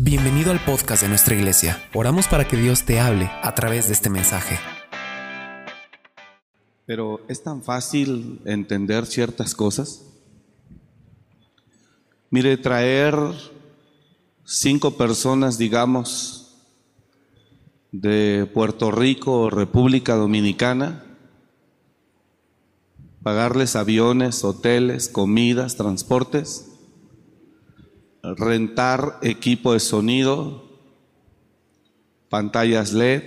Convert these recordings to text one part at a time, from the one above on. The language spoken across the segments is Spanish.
Bienvenido al podcast de nuestra iglesia. Oramos para que Dios te hable a través de este mensaje. Pero es tan fácil entender ciertas cosas. Mire, traer cinco personas, digamos, de Puerto Rico o República Dominicana, pagarles aviones, hoteles, comidas, transportes, rentar equipo de sonido, pantallas LED,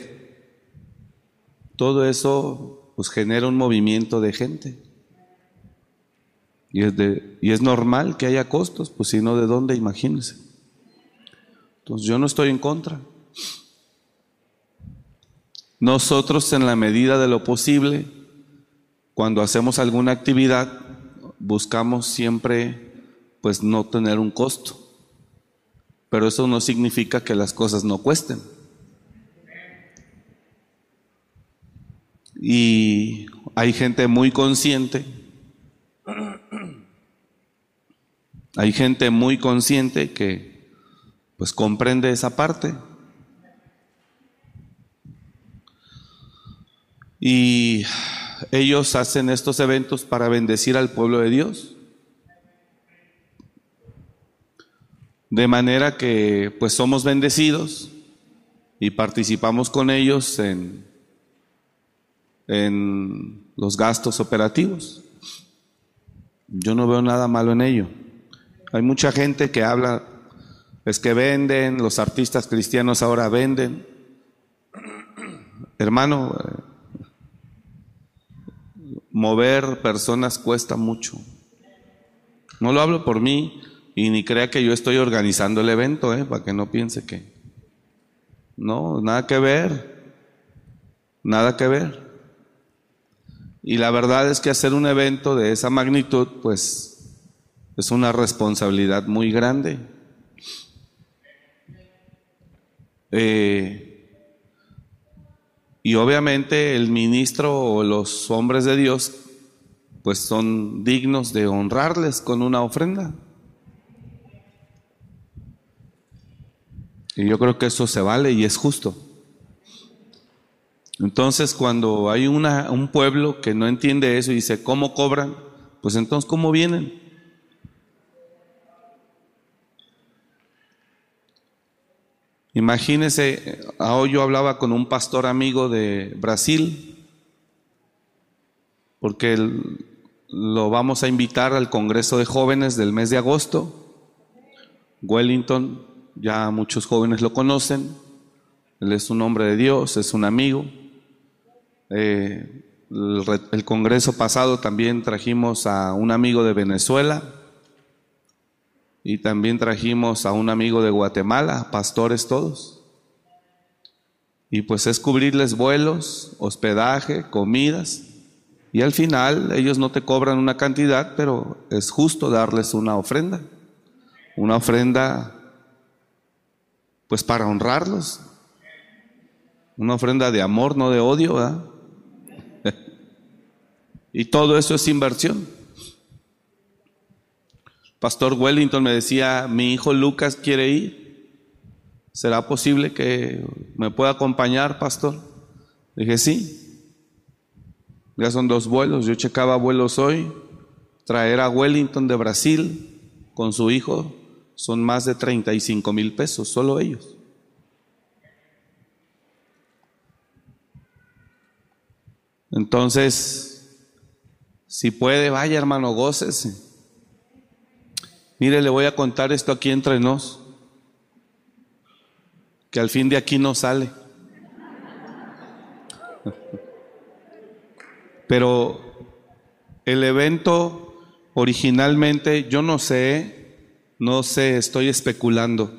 todo eso pues genera un movimiento de gente. Y es, de, y es normal que haya costos, pues si no, ¿de dónde? Imagínense. Entonces yo no estoy en contra. Nosotros en la medida de lo posible, cuando hacemos alguna actividad, buscamos siempre pues no tener un costo. Pero eso no significa que las cosas no cuesten. Y hay gente muy consciente, hay gente muy consciente que pues comprende esa parte. Y ellos hacen estos eventos para bendecir al pueblo de Dios. De manera que pues somos bendecidos y participamos con ellos en, en los gastos operativos. Yo no veo nada malo en ello. Hay mucha gente que habla, es que venden, los artistas cristianos ahora venden. Hermano, mover personas cuesta mucho. No lo hablo por mí, y ni crea que yo estoy organizando el evento, ¿eh? para que no piense que... No, nada que ver. Nada que ver. Y la verdad es que hacer un evento de esa magnitud, pues es una responsabilidad muy grande. Eh, y obviamente el ministro o los hombres de Dios, pues son dignos de honrarles con una ofrenda. Y yo creo que eso se vale y es justo. Entonces, cuando hay una, un pueblo que no entiende eso y dice, ¿cómo cobran? Pues entonces, ¿cómo vienen? Imagínese, hoy yo hablaba con un pastor amigo de Brasil, porque lo vamos a invitar al Congreso de Jóvenes del mes de agosto. Wellington ya muchos jóvenes lo conocen, él es un hombre de Dios, es un amigo. Eh, el, el, congreso pasado también trajimos a un amigo de Venezuela y también trajimos a un amigo de Guatemala, pastores todos. Y pues es cubrirles vuelos, hospedaje, comidas. Y al final ellos no te cobran una cantidad, pero es justo darles una ofrenda. Una ofrenda pues para honrarlos. Una ofrenda de amor, no de odio, ¿verdad? y todo eso es inversión. Pastor Wellington me decía, mi hijo Lucas quiere ir. ¿Será posible que me pueda acompañar, pastor? Dije, sí. Ya son dos vuelos. Yo checaba vuelos hoy. Traer a Wellington de Brasil con su hijo son más de 35 mil pesos, solo ellos. Entonces, si puede, vaya hermano, gócese. Mire, le voy a contar esto aquí entre nos, que al fin de aquí no sale. Pero el evento originalmente, yo no sé no sé, estoy especulando.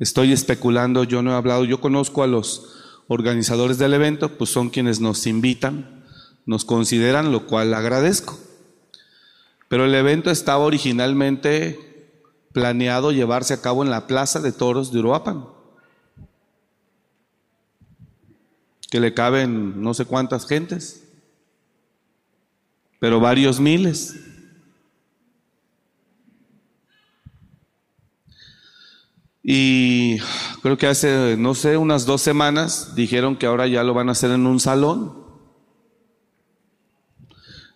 Estoy especulando, yo no he hablado, yo conozco a los organizadores del evento, pues son quienes nos invitan, nos consideran, lo cual agradezco. Pero el evento estaba originalmente planeado llevarse a cabo en la Plaza de Toros de Uruapan, que le caben no sé cuántas gentes, pero varios miles. Y creo que hace, no sé, unas dos semanas dijeron que ahora ya lo van a hacer en un salón.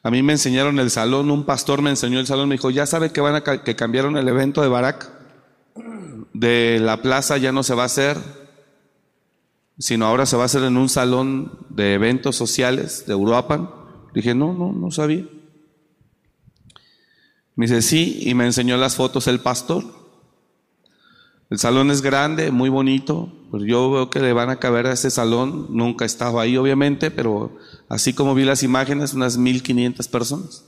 A mí me enseñaron el salón, un pastor me enseñó el salón, me dijo, ya sabe que van a que cambiaron el evento de Barak, de la plaza ya no se va a hacer, sino ahora se va a hacer en un salón de eventos sociales de Uruapan. Dije, no, no, no sabía. Me dice, sí, y me enseñó las fotos el pastor. El salón es grande, muy bonito. Pues yo veo que le van a caber a ese salón. Nunca he estado ahí, obviamente, pero así como vi las imágenes, unas 1500 personas.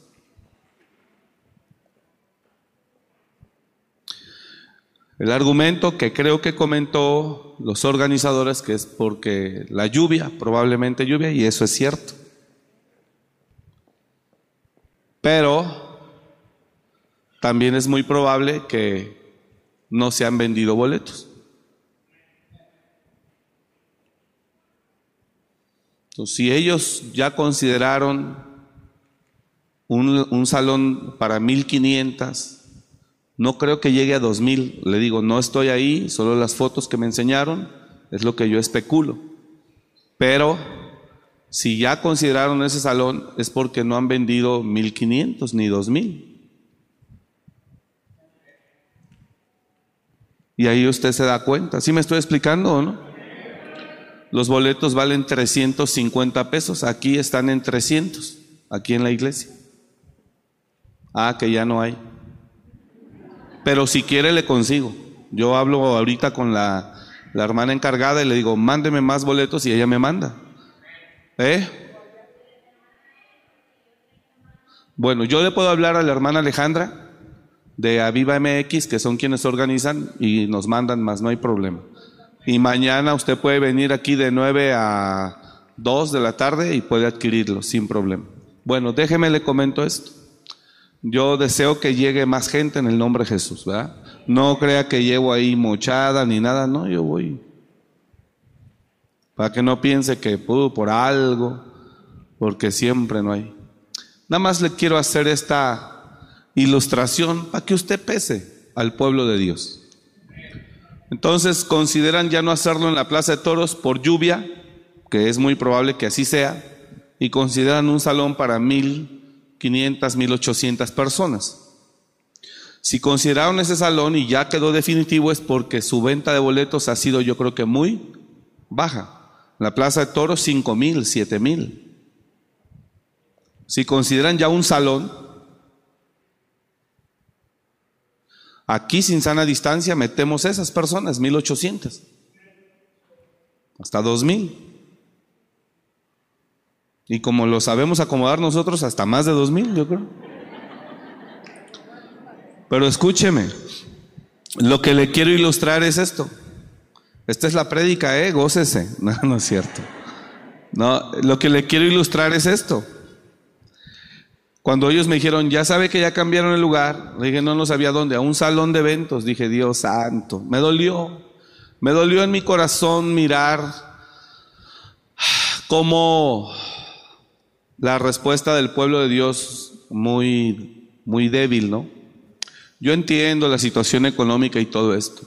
El argumento que creo que comentó los organizadores que es porque la lluvia, probablemente lluvia, y eso es cierto. Pero también es muy probable que no se han vendido boletos. Entonces, si ellos ya consideraron un, un salón para 1500, no creo que llegue a 2000. Le digo, no estoy ahí, solo las fotos que me enseñaron, es lo que yo especulo. Pero si ya consideraron ese salón, es porque no han vendido 1500 ni 2000. Y ahí usted se da cuenta. ¿Sí me estoy explicando o no? Los boletos valen 350 pesos. Aquí están en 300, aquí en la iglesia. Ah, que ya no hay. Pero si quiere le consigo. Yo hablo ahorita con la, la hermana encargada y le digo, mándeme más boletos y ella me manda. ¿Eh? Bueno, yo le puedo hablar a la hermana Alejandra de Aviva MX, que son quienes organizan y nos mandan más, no hay problema. Y mañana usted puede venir aquí de 9 a 2 de la tarde y puede adquirirlo sin problema. Bueno, déjeme le comento esto. Yo deseo que llegue más gente en el nombre de Jesús, ¿verdad? No crea que llevo ahí mochada ni nada, no, yo voy. Para que no piense que pudo por algo, porque siempre no hay. Nada más le quiero hacer esta ilustración para que usted pese al pueblo de Dios. Entonces consideran ya no hacerlo en la Plaza de Toros por lluvia, que es muy probable que así sea, y consideran un salón para mil quinientas, mil ochocientas personas. Si consideraron ese salón y ya quedó definitivo es porque su venta de boletos ha sido yo creo que muy baja. la Plaza de Toros cinco mil, siete mil. Si consideran ya un salón, Aquí sin sana distancia metemos esas personas, 1800, hasta 2000. Y como lo sabemos acomodar nosotros, hasta más de 2000, yo creo. Pero escúcheme, lo que le quiero ilustrar es esto. Esta es la prédica, ¿eh? Gócese. No, no es cierto. No, lo que le quiero ilustrar es esto. Cuando ellos me dijeron, ya sabe que ya cambiaron el lugar, dije, no, no sabía dónde, a un salón de eventos. Dije, Dios santo, me dolió. Me dolió en mi corazón mirar cómo la respuesta del pueblo de Dios muy, muy débil, ¿no? Yo entiendo la situación económica y todo esto.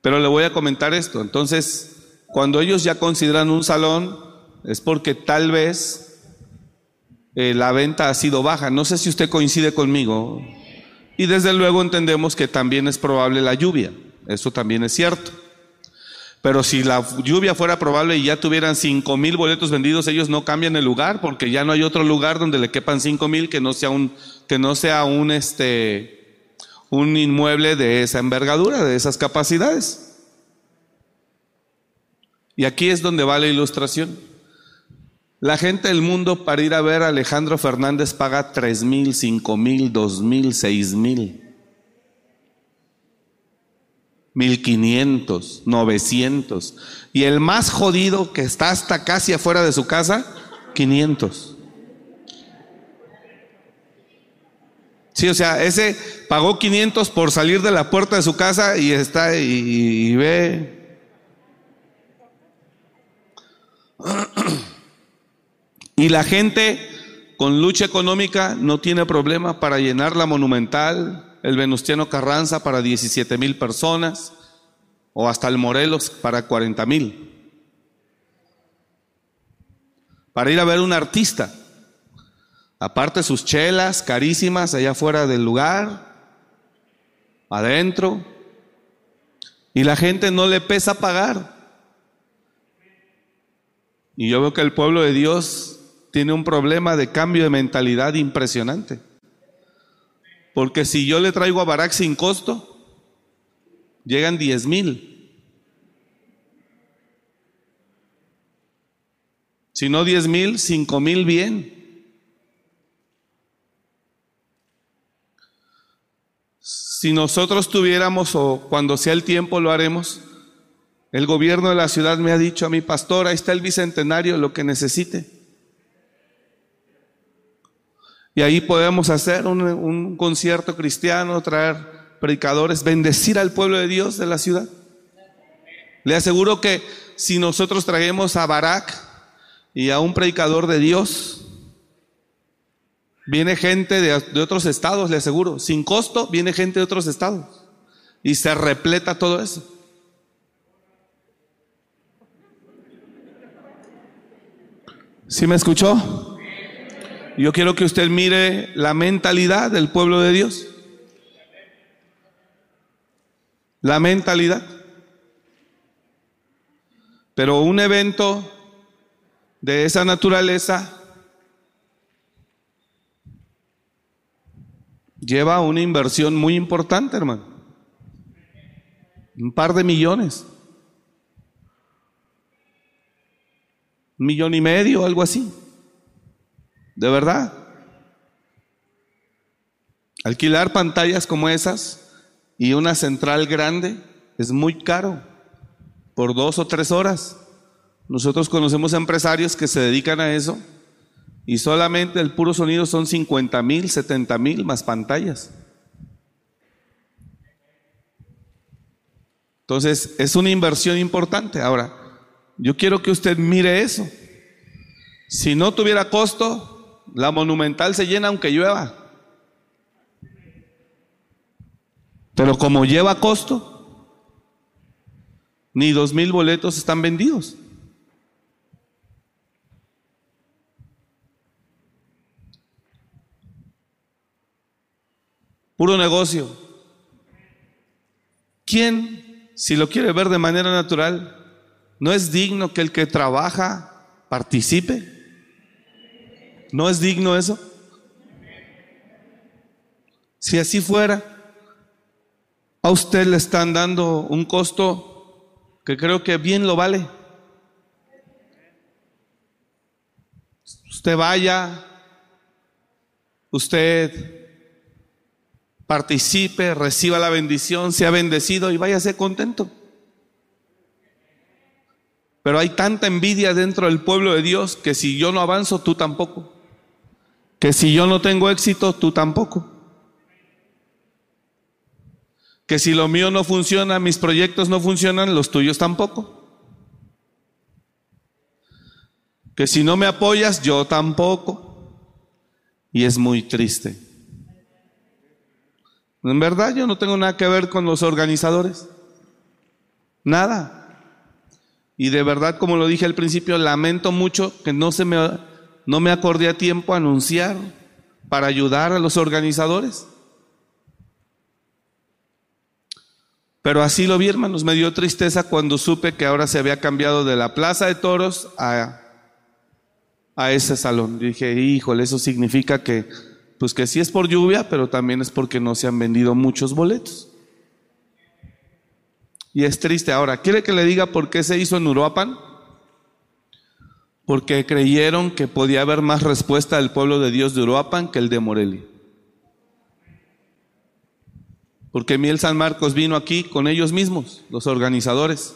Pero le voy a comentar esto. Entonces, cuando ellos ya consideran un salón, es porque tal vez eh, la venta ha sido baja. No sé si usted coincide conmigo. Y desde luego entendemos que también es probable la lluvia. Eso también es cierto. Pero si la lluvia fuera probable y ya tuvieran cinco mil boletos vendidos, ellos no cambian el lugar porque ya no hay otro lugar donde le quepan cinco mil que no sea un, que no sea un, este, un inmueble de esa envergadura, de esas capacidades. Y aquí es donde va la ilustración. La gente del mundo para ir a ver a Alejandro Fernández paga tres mil, cinco mil, dos mil, seis mil, mil quinientos, novecientos. Y el más jodido que está hasta casi afuera de su casa, 500. Sí, o sea, ese pagó 500 por salir de la puerta de su casa y está y, y ve. Y la gente con lucha económica no tiene problema para llenar la monumental, el Venustiano Carranza para 17 mil personas, o hasta el Morelos para 40 mil. Para ir a ver un artista. Aparte sus chelas carísimas allá afuera del lugar, adentro. Y la gente no le pesa pagar. Y yo veo que el pueblo de Dios tiene un problema de cambio de mentalidad impresionante. Porque si yo le traigo a Barak sin costo, llegan 10 mil. Si no 10 mil, 5 mil bien. Si nosotros tuviéramos, o cuando sea el tiempo lo haremos, el gobierno de la ciudad me ha dicho a mi pastor, ahí está el bicentenario, lo que necesite. Y ahí podemos hacer un, concierto cristiano, traer predicadores, bendecir al pueblo de Dios de la ciudad. Le aseguro que si nosotros traemos a Barak y a un predicador de Dios, viene gente de, de otros estados, le aseguro, sin costo, viene gente de otros estados. Y se repleta todo eso. ¿Sí me escuchó? Yo quiero que usted mire la mentalidad del pueblo de Dios. La mentalidad. Pero un evento de esa naturaleza lleva una inversión muy importante, hermano. Un par de millones. Un millón y medio, algo así. De verdad. Alquilar pantallas como esas y una central grande es muy caro por dos o tres horas. Nosotros conocemos empresarios que se dedican a eso y solamente el puro sonido son 50 mil, 70 mil más pantallas. Entonces, es una inversión importante. Ahora, yo quiero que usted mire eso. Si no tuviera costo, la monumental se llena aunque llueva. Pero como lleva costo, ni dos mil boletos están vendidos. Puro negocio. ¿Quién, si lo quiere ver de manera natural, no es digno que el que trabaja participe? ¿No es digno eso? Si así fuera, a usted le están dando un costo que creo que bien lo vale. Usted vaya, usted participe, reciba la bendición, sea bendecido y váyase contento. Pero hay tanta envidia dentro del pueblo de Dios que si yo no avanzo, tú tampoco. Que si yo no tengo éxito, tú tampoco. Que si lo mío no funciona, mis proyectos no funcionan, los tuyos tampoco. Que si no me apoyas, yo tampoco. Y es muy triste. En verdad yo no tengo nada que ver con los organizadores. Nada. Y de verdad, como lo dije al principio, lamento mucho que no, se me, no me acordé a tiempo a anunciar para ayudar a los organizadores. Pero así lo vi, hermanos. Me dio tristeza cuando supe que ahora se había cambiado de la Plaza de Toros a, a ese salón. dije, híjole, eso significa que pues que sí es por lluvia, pero también es porque no se han vendido muchos boletos. Y es triste. Ahora, ¿quiere que le diga por qué se hizo en Uruapan? Porque creyeron que podía haber más respuesta del pueblo de Dios de Uruapan que el de Morelia. Porque Miel San Marcos vino aquí con ellos mismos, los organizadores.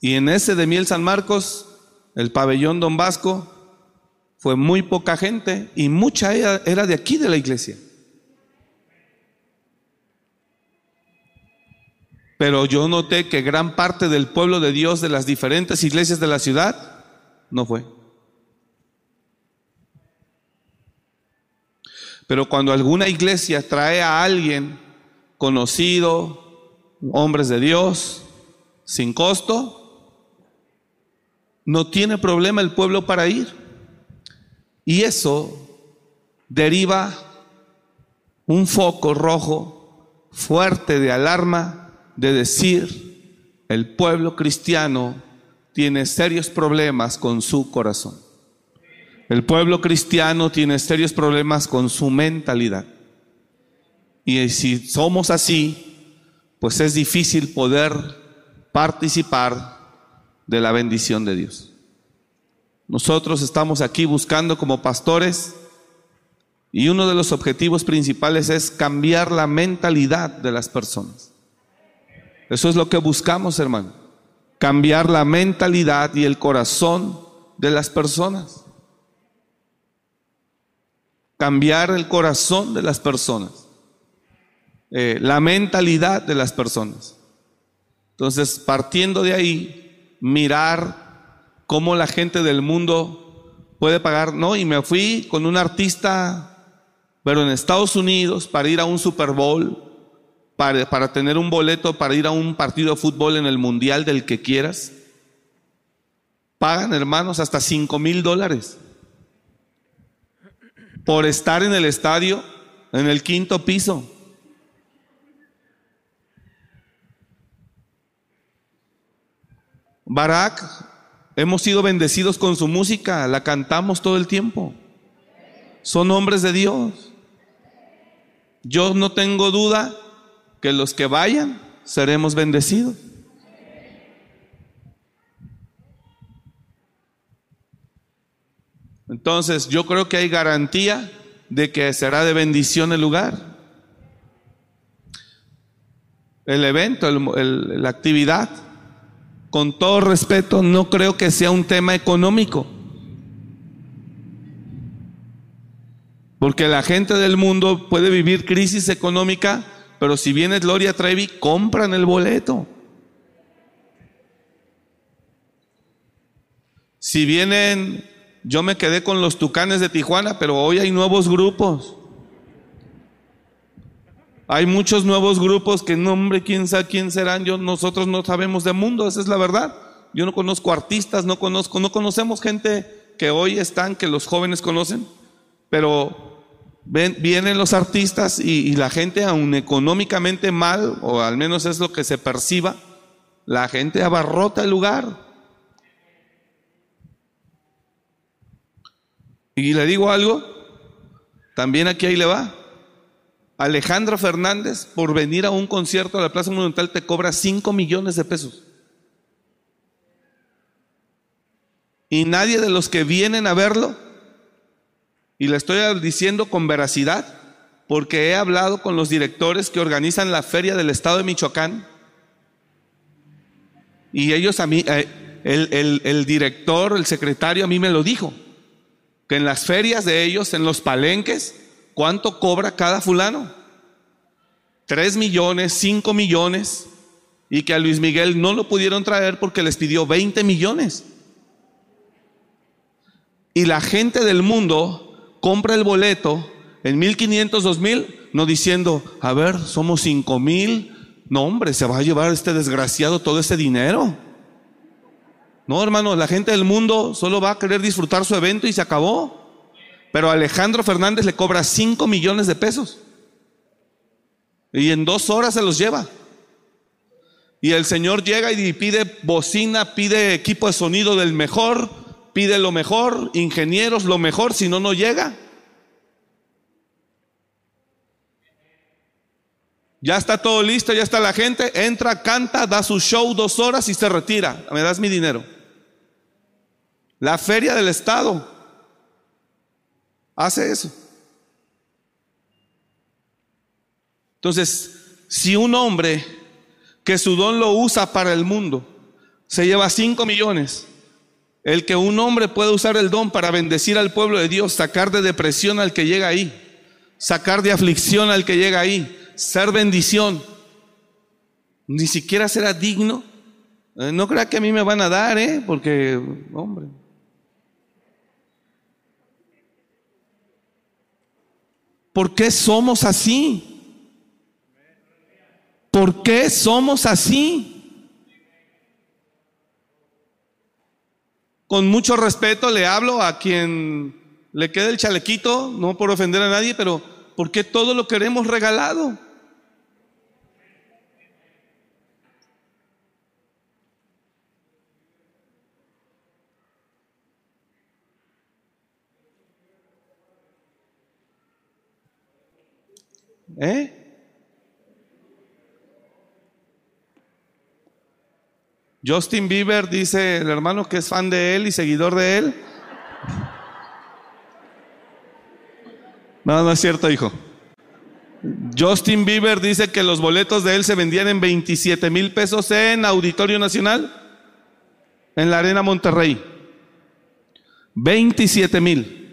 Y en ese de Miel San Marcos, el pabellón Don Vasco, fue muy poca gente y mucha era de aquí de la iglesia. Pero yo noté que gran parte del pueblo de Dios de las diferentes iglesias de la ciudad no fue. Pero cuando alguna iglesia trae a alguien conocido, hombres de Dios, sin costo, no tiene problema el pueblo para ir. Y eso deriva un foco rojo fuerte de alarma de decir, el pueblo cristiano tiene serios problemas con su corazón. El pueblo cristiano tiene serios problemas con su mentalidad. Y si somos así, pues es difícil poder participar de la bendición de Dios. Nosotros estamos aquí buscando como pastores y uno de los objetivos principales es cambiar la mentalidad de las personas. Eso es lo que buscamos, hermano. Cambiar la mentalidad y el corazón de las personas. Cambiar el corazón de las personas. Eh, la mentalidad de las personas. Entonces, partiendo de ahí, mirar cómo la gente del mundo puede pagar, ¿no? Y me fui con un artista pero en Estados Unidos, para ir a un Super Bowl, para, tener un boleto para ir a un partido de fútbol en el mundial del que quieras, pagan hermanos hasta 5 mil dólares por estar en el estadio, en el quinto piso. Barak, hemos sido bendecidos con su música, la cantamos todo el tiempo. Son hombres de Dios. Yo no tengo duda que los que vayan seremos bendecidos. Entonces, yo creo que hay garantía de que será de bendición el lugar. El evento, la actividad, con todo respeto, no creo que sea un tema económico. Porque la gente del mundo puede vivir crisis económica, pero si viene Gloria Trevi, compran el boleto. Si vienen, yo me quedé con los Tucanes de Tijuana, pero hoy hay nuevos grupos. Hay muchos nuevos grupos que no, hombre, quién sabe quién serán. Yo, nosotros no sabemos de mundo, esa es la verdad. Yo no conozco artistas, no conozco, no conocemos gente que hoy están, que los jóvenes conocen. Pero vienen los artistas y, y la gente, aun económicamente mal, o al menos es lo que se perciba, la gente abarrota el lugar. Y le digo algo, también aquí ahí le va. Alejandro Fernández, por venir a un concierto a la Plaza Monumental, te cobra 5 millones de pesos. Y nadie de los que vienen a verlo y le estoy diciendo con veracidad, porque he hablado con los directores que organizan la feria del estado de Michoacán. Y ellos a mí, eh, el, el director, el secretario a mí me lo dijo, que en las ferias de ellos, en los palenques, ¿cuánto cobra cada fulano? Tres millones, cinco millones, y que a Luis Miguel no lo pudieron traer porque les pidió 20 millones. Y la gente del mundo compra el boleto en 1500, 2000, no diciendo, a ver, somos 5000. No, hombre, se va a llevar este desgraciado todo ese dinero. No, hermano, la gente del mundo solo va a querer disfrutar su evento y se acabó. Pero Alejandro Fernández le cobra 5 millones de pesos. Y en dos horas se los lleva. Y el Señor llega y pide bocina, pide equipo de sonido del mejor, pide lo mejor, ingenieros lo mejor, si no, no llega. Ya está todo listo, ya está la gente, entra, canta, da su show dos horas y se retira. Me das mi dinero. La feria del Estado hace eso. Entonces, si un hombre que su don lo usa para el mundo, se lleva cinco millones, el que un hombre pueda usar el don para bendecir al pueblo de Dios, sacar de depresión al que llega ahí, sacar de aflicción al que llega ahí, ser bendición, ni siquiera será digno. Eh, no crea que a mí me van a dar, ¿eh? Porque, hombre. ¿Por qué somos así? ¿Por qué somos así? Con mucho respeto le hablo a quien le quede el chalequito, no por ofender a nadie, pero ¿por qué todo lo queremos regalado? ¿Eh? Justin Bieber dice el hermano que es fan de él y seguidor de él. No, no es cierto, hijo. Justin Bieber dice que los boletos de él se vendían en 27 mil pesos en Auditorio Nacional, en la Arena Monterrey. 27 mil.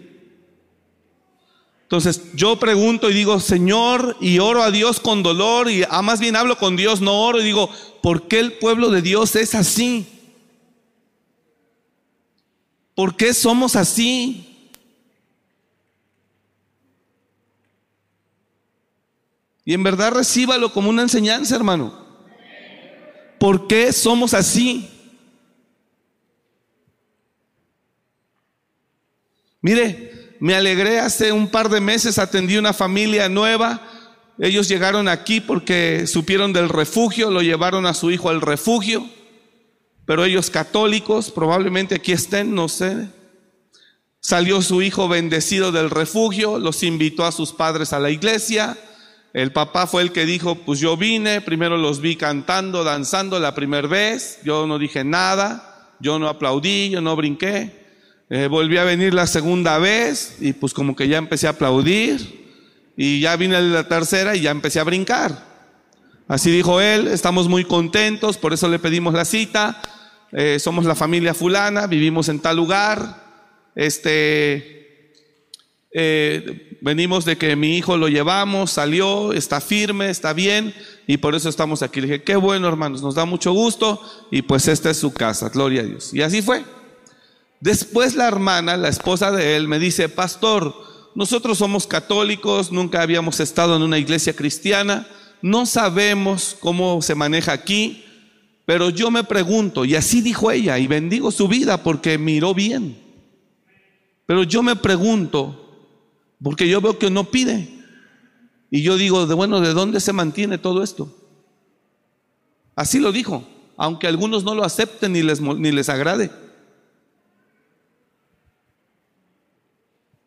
Entonces yo pregunto y digo, Señor, y oro a Dios con dolor, y a más bien hablo con Dios, no oro, y digo, ¿por qué el pueblo de Dios es así? ¿Por qué somos así? Y en verdad recíbalo como una enseñanza, hermano. ¿Por qué somos así? Mire, me alegré hace un par de meses, atendí una familia nueva. Ellos llegaron aquí porque supieron del refugio, lo llevaron a su hijo al refugio, pero ellos católicos, probablemente aquí estén, no sé. Salió su hijo bendecido del refugio, los invitó a sus padres a la iglesia. El papá fue el que dijo, pues yo vine, primero los vi cantando, danzando la primera vez, yo no dije nada, yo no aplaudí, yo no brinqué. Eh, volví a venir la segunda vez y pues como que ya empecé a aplaudir y ya vine la tercera y ya empecé a brincar. Así dijo él, estamos muy contentos, por eso le pedimos la cita. Eh, somos la familia fulana, vivimos en tal lugar. Este, eh, venimos de que mi hijo lo llevamos, salió, está firme, está bien y por eso estamos aquí. Le dije, qué bueno hermanos, nos da mucho gusto y pues esta es su casa, gloria a Dios. Y así fue. Después la hermana, la esposa de él, me dice, pastor, nosotros somos católicos, nunca habíamos estado en una iglesia cristiana, no sabemos cómo se maneja aquí, pero yo me pregunto, y así dijo ella, y bendigo su vida porque miró bien, pero yo me pregunto, porque yo veo que no pide, y yo digo, de bueno, ¿de dónde se mantiene todo esto? Así lo dijo, aunque algunos no lo acepten ni les, ni les agrade.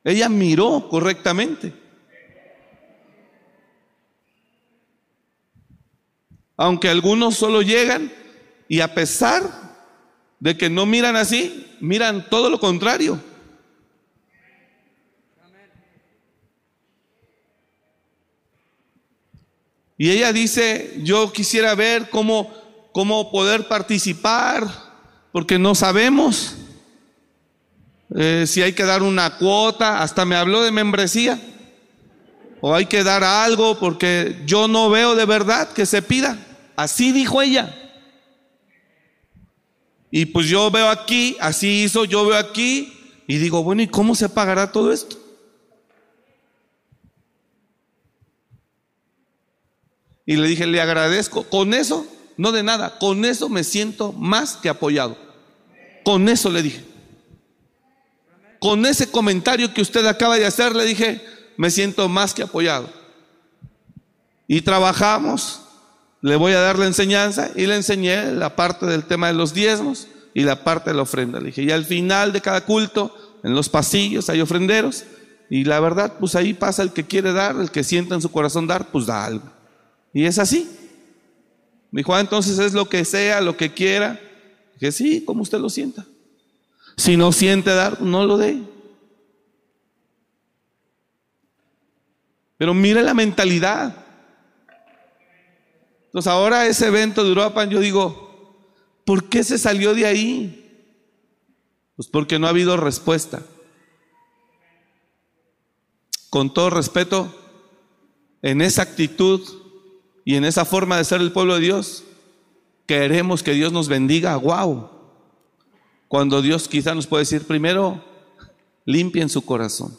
Ella miró correctamente. Aunque algunos solo llegan y a pesar de que no miran así, miran todo lo contrario. Y ella dice, yo quisiera ver cómo, cómo poder participar, porque no sabemos. Eh, si hay que dar una cuota, hasta me habló de membresía, o hay que dar algo porque yo no veo de verdad que se pida. Así dijo ella. Y pues yo veo aquí, así hizo, yo veo aquí, y digo, bueno, ¿y cómo se pagará todo esto? Y le dije, le agradezco. Con eso, no de nada, con eso me siento más que apoyado. Con eso le dije con ese comentario que usted acaba de hacer, le dije, me siento más que apoyado. Y trabajamos, le voy a dar la enseñanza y le enseñé la parte del tema de los diezmos y la parte de la ofrenda. Le dije, y al final de cada culto, en los pasillos hay ofrenderos y la verdad, pues ahí pasa el que quiere dar, el que sienta en su corazón dar, pues da algo. Y es así. Me dijo, ah, entonces es lo que sea, lo que quiera. Dije, sí, como usted lo sienta. Si no siente dar, no lo dé. Pero mire la mentalidad. Entonces ahora ese evento de Europa, yo digo, ¿por qué se salió de ahí? Pues porque no ha habido respuesta. Con todo respeto, en esa actitud y en esa forma de ser el pueblo de Dios, queremos que Dios nos bendiga, wow. Cuando Dios quizá nos puede decir, primero, limpien su corazón.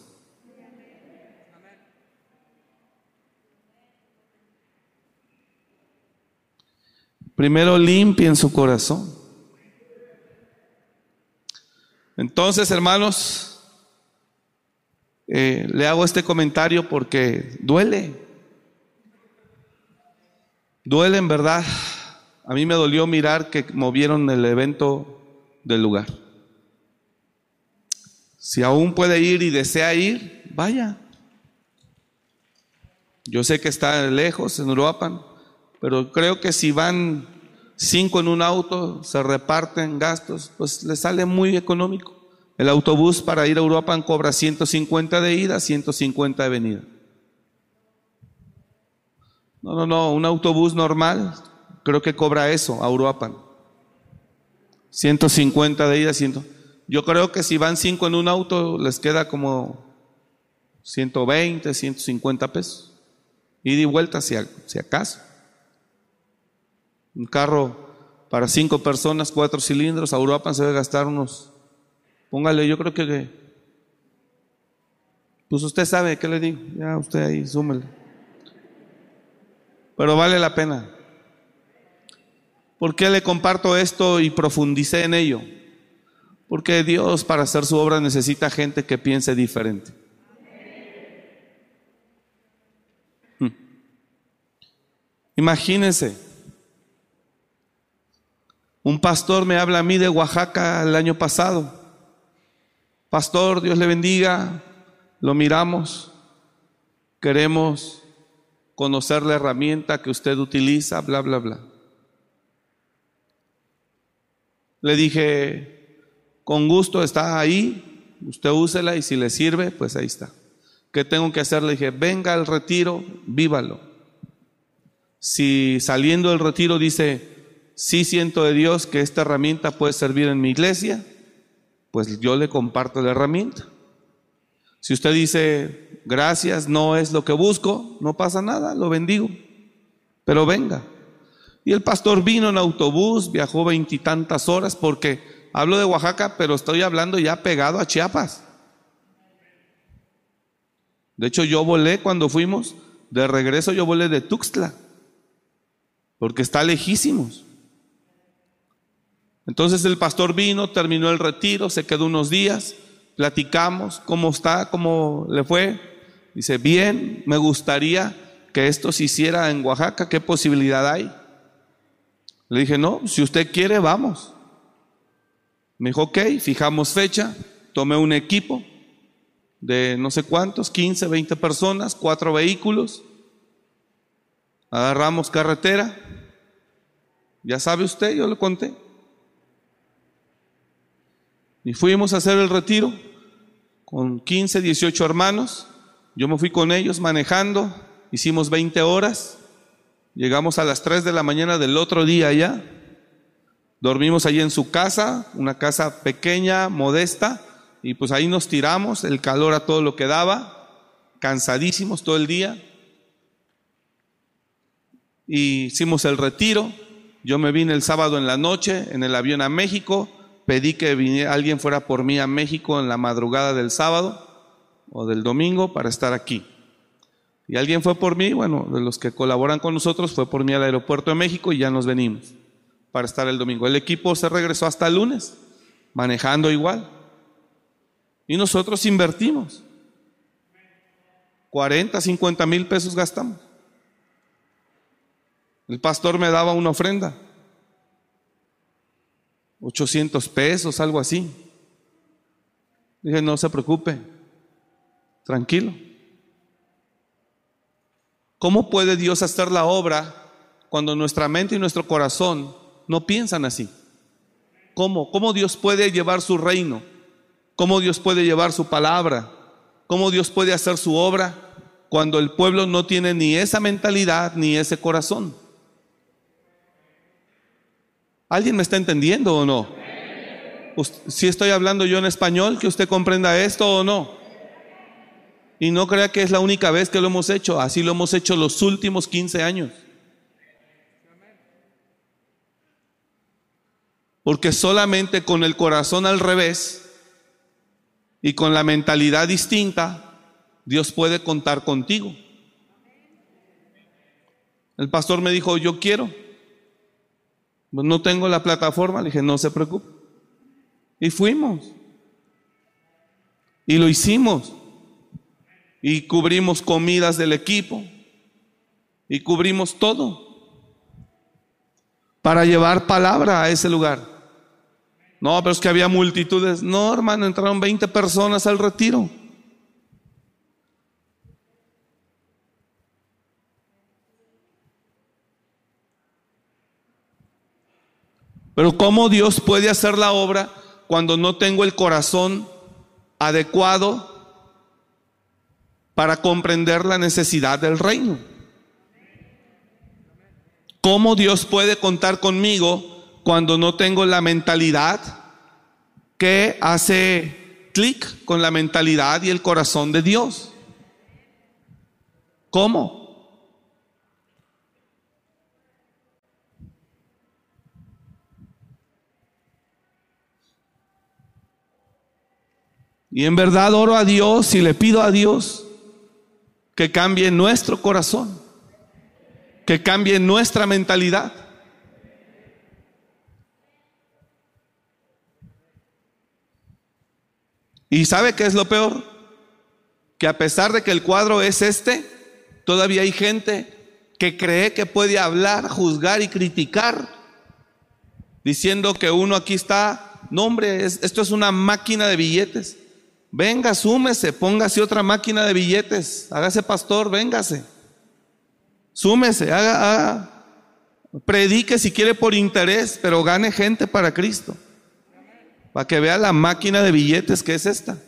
Primero limpien su corazón. Entonces, hermanos, eh, le hago este comentario porque duele. Duele en verdad. A mí me dolió mirar que movieron el evento del lugar. Si aún puede ir y desea ir, vaya. Yo sé que está lejos, en Uruapan, pero creo que si van cinco en un auto, se reparten gastos, pues le sale muy económico. El autobús para ir a Uruapan cobra 150 de ida, 150 de venida. No, no, no, un autobús normal creo que cobra eso a Uruapan. 150 de ida, 100. Yo creo que si van cinco en un auto les queda como 120, 150 pesos. Ida y vuelta si, acaso. Un carro para cinco personas, cuatro cilindros, a Uruapan se debe gastar unos, póngale, yo creo que, pues usted sabe, ¿qué le digo? Ya usted ahí, súmele. Pero vale la pena. ¿Por qué le comparto esto y profundicé en ello? Porque Dios para hacer su obra necesita gente que piense diferente. Hmm. Imagínense, un pastor me habla a mí de Oaxaca el año pasado. Pastor, Dios le bendiga, lo miramos, queremos conocer la herramienta que usted utiliza, bla, bla, bla. Le dije, con gusto está ahí, usted úsela y si le sirve, pues ahí está. ¿Qué tengo que hacer? Le dije, venga al retiro, vívalo. Si saliendo del retiro dice, sí siento de Dios que esta herramienta puede servir en mi iglesia, pues yo le comparto la herramienta. Si usted dice, gracias, no es lo que busco, no pasa nada, lo bendigo. Pero venga, y el pastor vino en autobús, viajó veintitantas horas porque hablo de Oaxaca, pero estoy hablando ya pegado a Chiapas. De hecho, yo volé cuando fuimos, de regreso yo volé de Tuxtla, porque está lejísimos. Entonces el pastor vino, terminó el retiro, se quedó unos días, platicamos, cómo está, cómo le fue. Dice, bien, me gustaría que esto se hiciera en Oaxaca, ¿qué posibilidad hay? Le dije, no, si usted quiere, vamos. Me dijo, ok, fijamos fecha, tomé un equipo de no sé cuántos, 15, 20 personas, cuatro vehículos, agarramos carretera, ya sabe usted, yo le conté. Y fuimos a hacer el retiro con 15, 18 hermanos, yo me fui con ellos manejando, hicimos 20 horas, Llegamos a las 3 de la mañana del otro día ya. Dormimos allí en su casa, una casa pequeña, modesta, y pues ahí nos tiramos, el calor a todo lo que daba, cansadísimos todo el día. Y hicimos el retiro. Yo me vine el sábado en la noche en el avión a México. Pedí que alguien fuera por mí a México en la madrugada del sábado o del domingo para estar aquí. Y alguien fue por mí, bueno, de los que colaboran con nosotros, fue por mí al aeropuerto de México y ya nos venimos para estar el domingo. El equipo se regresó hasta el lunes, manejando igual. Y nosotros invertimos. 40, 50 mil pesos gastamos. El pastor me daba una ofrenda. 800 pesos, algo así. Dije, no se preocupe, tranquilo. ¿Cómo puede Dios hacer la obra cuando nuestra mente y nuestro corazón no piensan así? ¿Cómo? ¿Cómo Dios puede llevar su reino? ¿Cómo Dios puede llevar su palabra? ¿Cómo Dios puede hacer su obra cuando el pueblo no tiene ni esa mentalidad ni ese corazón? ¿Alguien me está entendiendo o no? Si estoy hablando yo en español, que usted comprenda esto o no. Y no crea que es la única vez que lo hemos hecho, así lo hemos hecho los últimos 15 años. Porque solamente con el corazón al revés y con la mentalidad distinta, Dios puede contar contigo. El pastor me dijo, yo quiero. Pues no tengo la plataforma, le dije, no se preocupe. Y fuimos. Y lo hicimos. Y cubrimos comidas del equipo. Y cubrimos todo. Para llevar palabra a ese lugar. No, pero es que había multitudes. No, hermano, entraron 20 personas al retiro. Pero ¿cómo Dios puede hacer la obra cuando no tengo el corazón adecuado para comprender la necesidad del reino? ¿Cómo Dios puede contar conmigo cuando no tengo la mentalidad que hace clic con la mentalidad y el corazón de Dios? ¿Cómo? Y en verdad oro a Dios y le pido a Dios que cambie nuestro corazón, que cambie nuestra mentalidad. ¿Y sabe qué es lo peor? Que a pesar de que el cuadro es este, todavía hay gente que cree que puede hablar, juzgar y criticar, diciendo que uno aquí está, no hombre, esto es una máquina de billetes. Venga, súmese, póngase otra máquina de billetes, hágase pastor, véngase. Súmese, haga, haga, predique si quiere por interés, pero gane gente para Cristo. Para que vea la máquina de billetes que es esta.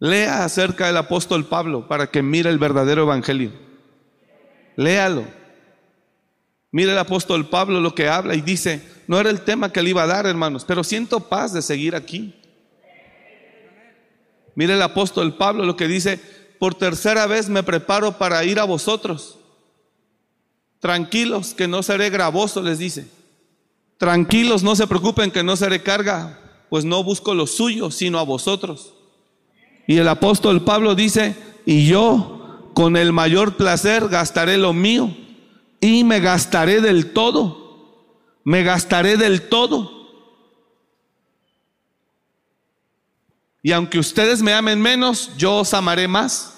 Lea acerca del apóstol Pablo para que mire el verdadero evangelio. Léalo. Mire el apóstol Pablo lo que habla y dice, no era el tema que le iba a dar, hermanos, pero siento paz de seguir aquí. Mire el apóstol Pablo lo que dice, por tercera vez me preparo para ir a vosotros. Tranquilos, que no seré gravoso, les dice. Tranquilos, no se preocupen que no seré carga, pues no busco lo suyo, sino a vosotros. Y el apóstol Pablo dice, y yo con el mayor placer gastaré lo mío y me gastaré del todo me gastaré del todo. Y aunque ustedes me amen menos, yo os amaré más.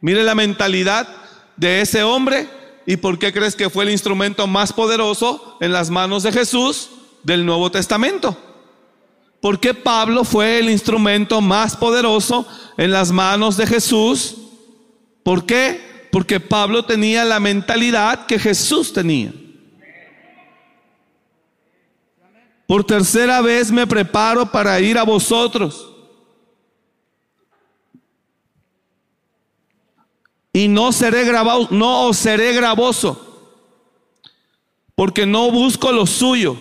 Mire la mentalidad de ese hombre y por qué crees que fue el instrumento más poderoso en las manos de Jesús del Nuevo Testamento. ¿Por qué Pablo fue el instrumento más poderoso en las manos de Jesús? ¿Por qué? Porque Pablo tenía la mentalidad que Jesús tenía. Por tercera vez me preparo para ir a vosotros. Y no seré grabado, no os seré gravoso, porque no busco lo suyo,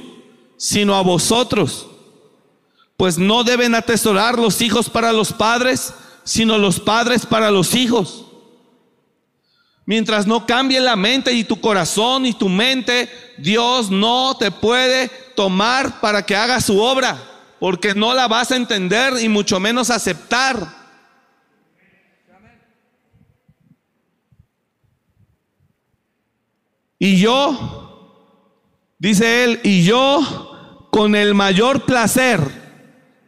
sino a vosotros. Pues no deben atesorar los hijos para los padres, sino los padres para los hijos. Mientras no cambie la mente y tu corazón y tu mente, Dios no te puede tomar para que haga su obra, porque no la vas a entender y mucho menos aceptar. Y yo, dice él, y yo con el mayor placer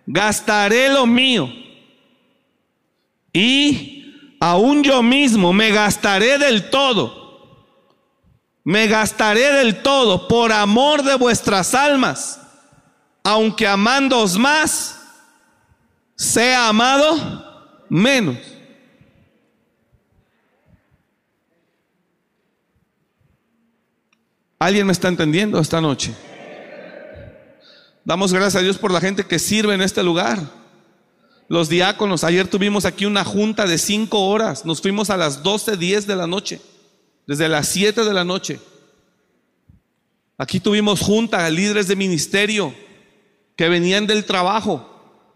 gastaré lo mío. Y aún yo mismo me gastaré del todo me gastaré del todo por amor de vuestras almas, aunque amándoos más, sea amado menos. ¿Alguien me está entendiendo esta noche? Damos gracias a Dios por la gente que sirve en este lugar. Los diáconos, ayer tuvimos aquí una junta de cinco horas, nos fuimos a las 12, 10 de la noche desde las 7 de la noche. Aquí tuvimos junta a líderes de ministerio que venían del trabajo,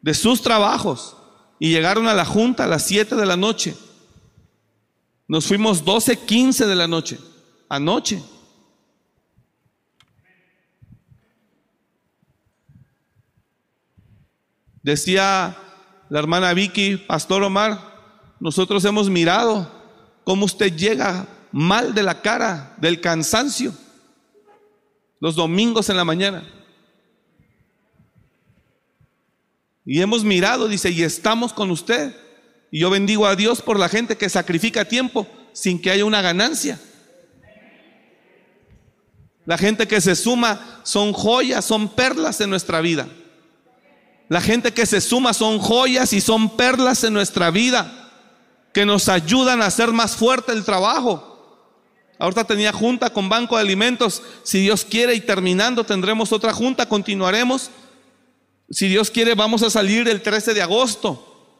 de sus trabajos, y llegaron a la junta a las 7 de la noche. Nos fuimos 12, 15 de la noche, anoche. Decía la hermana Vicky, Pastor Omar, nosotros hemos mirado cómo usted llega mal de la cara, del cansancio, los domingos en la mañana. Y hemos mirado, dice, y estamos con usted. Y yo bendigo a Dios por la gente que sacrifica tiempo sin que haya una ganancia. La gente que se suma son joyas, son perlas en nuestra vida. La gente que se suma son joyas y son perlas en nuestra vida que nos ayudan a hacer más fuerte el trabajo. Ahorita tenía junta con Banco de Alimentos. Si Dios quiere y terminando tendremos otra junta, continuaremos. Si Dios quiere vamos a salir el 13 de agosto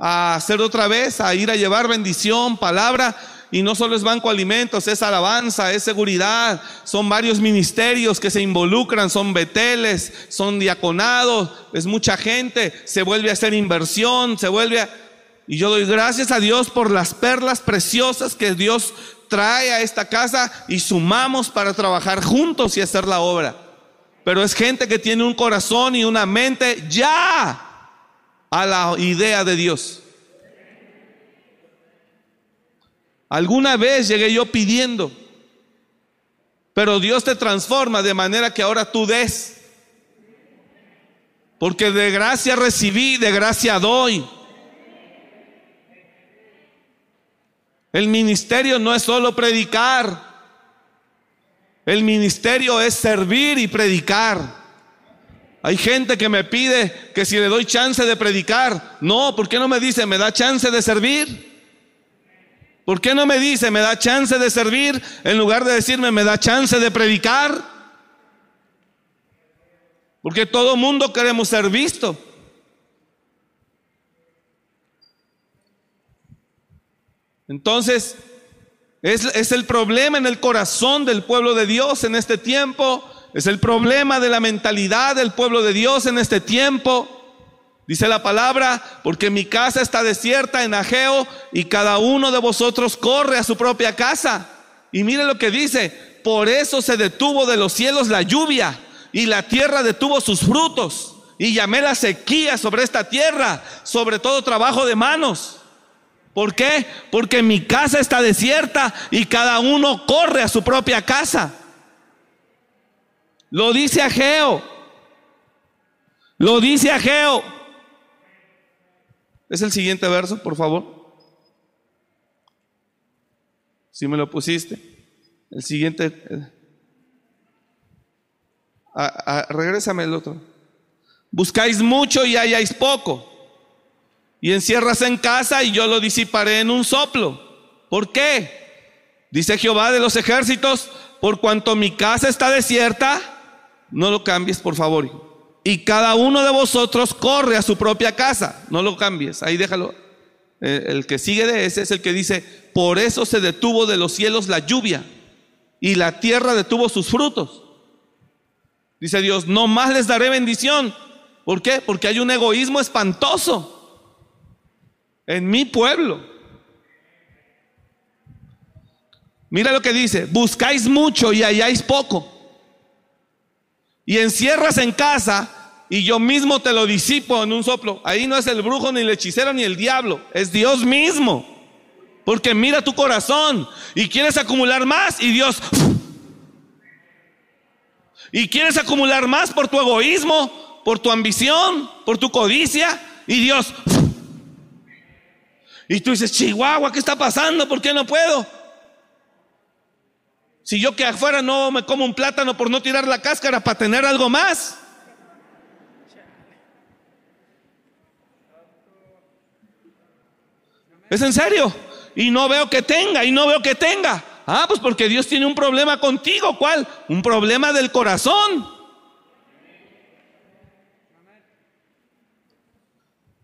a hacer otra vez, a ir a llevar bendición, palabra. Y no solo es Banco Alimentos, es alabanza, es seguridad. Son varios ministerios que se involucran, son beteles, son diaconados, es mucha gente. Se vuelve a hacer inversión, se vuelve a... Y yo doy gracias a Dios por las perlas preciosas que Dios trae a esta casa y sumamos para trabajar juntos y hacer la obra. Pero es gente que tiene un corazón y una mente ya a la idea de Dios. Alguna vez llegué yo pidiendo, pero Dios te transforma de manera que ahora tú des. Porque de gracia recibí, de gracia doy. El ministerio no es solo predicar. El ministerio es servir y predicar. Hay gente que me pide que si le doy chance de predicar, no, ¿por qué no me dice, me da chance de servir? ¿Por qué no me dice, me da chance de servir en lugar de decirme, me da chance de predicar? Porque todo mundo queremos ser visto. Entonces, es, el problema en el corazón del pueblo de Dios en este tiempo es el problema de la mentalidad del pueblo de Dios en este tiempo. Dice la palabra, porque mi casa está desierta en Ageo y cada uno de vosotros corre a su propia casa. Y mire lo que dice, por eso se detuvo de los cielos la lluvia y la tierra detuvo sus frutos. Y llamé la sequía sobre esta tierra, sobre todo trabajo de manos. ¿Por qué? Porque mi casa está desierta y cada uno corre a su propia casa. Lo dice Ageo. Lo dice Ageo. Es el siguiente verso, por favor. Si me lo pusiste. El siguiente. Eh. regrésame el otro. Buscáis mucho y halláis poco. Y encierras en casa y yo lo disiparé en un soplo. ¿Por qué? Dice Jehová de los ejércitos, por cuanto mi casa está desierta, no lo cambies, por favor. Y cada uno de vosotros corre a su propia casa. No lo cambies. Ahí déjalo. El que sigue de ese es el que dice, por eso se detuvo de los cielos la lluvia y la tierra detuvo sus frutos. Dice Dios, no más les daré bendición. ¿Por qué? Porque hay un egoísmo espantoso en mi pueblo. Mira lo que dice, buscáis mucho y halláis poco y encierras en casa y yo mismo te lo disipo en un soplo. Ahí no es el brujo, ni el hechicero, ni el diablo, es Dios mismo. Porque mira tu corazón y quieres acumular más y Dios... Y quieres acumular más por tu egoísmo, por tu ambición, por tu codicia y Dios... Y tú dices, Chihuahua, ¿qué está pasando? ¿Por qué no puedo? Si yo que afuera no me como un plátano por no tirar la cáscara para tener algo más. ¿Es en serio? Y no veo que tenga, y no veo que tenga. Ah, pues porque Dios tiene un problema contigo. ¿Cuál? Un problema del corazón.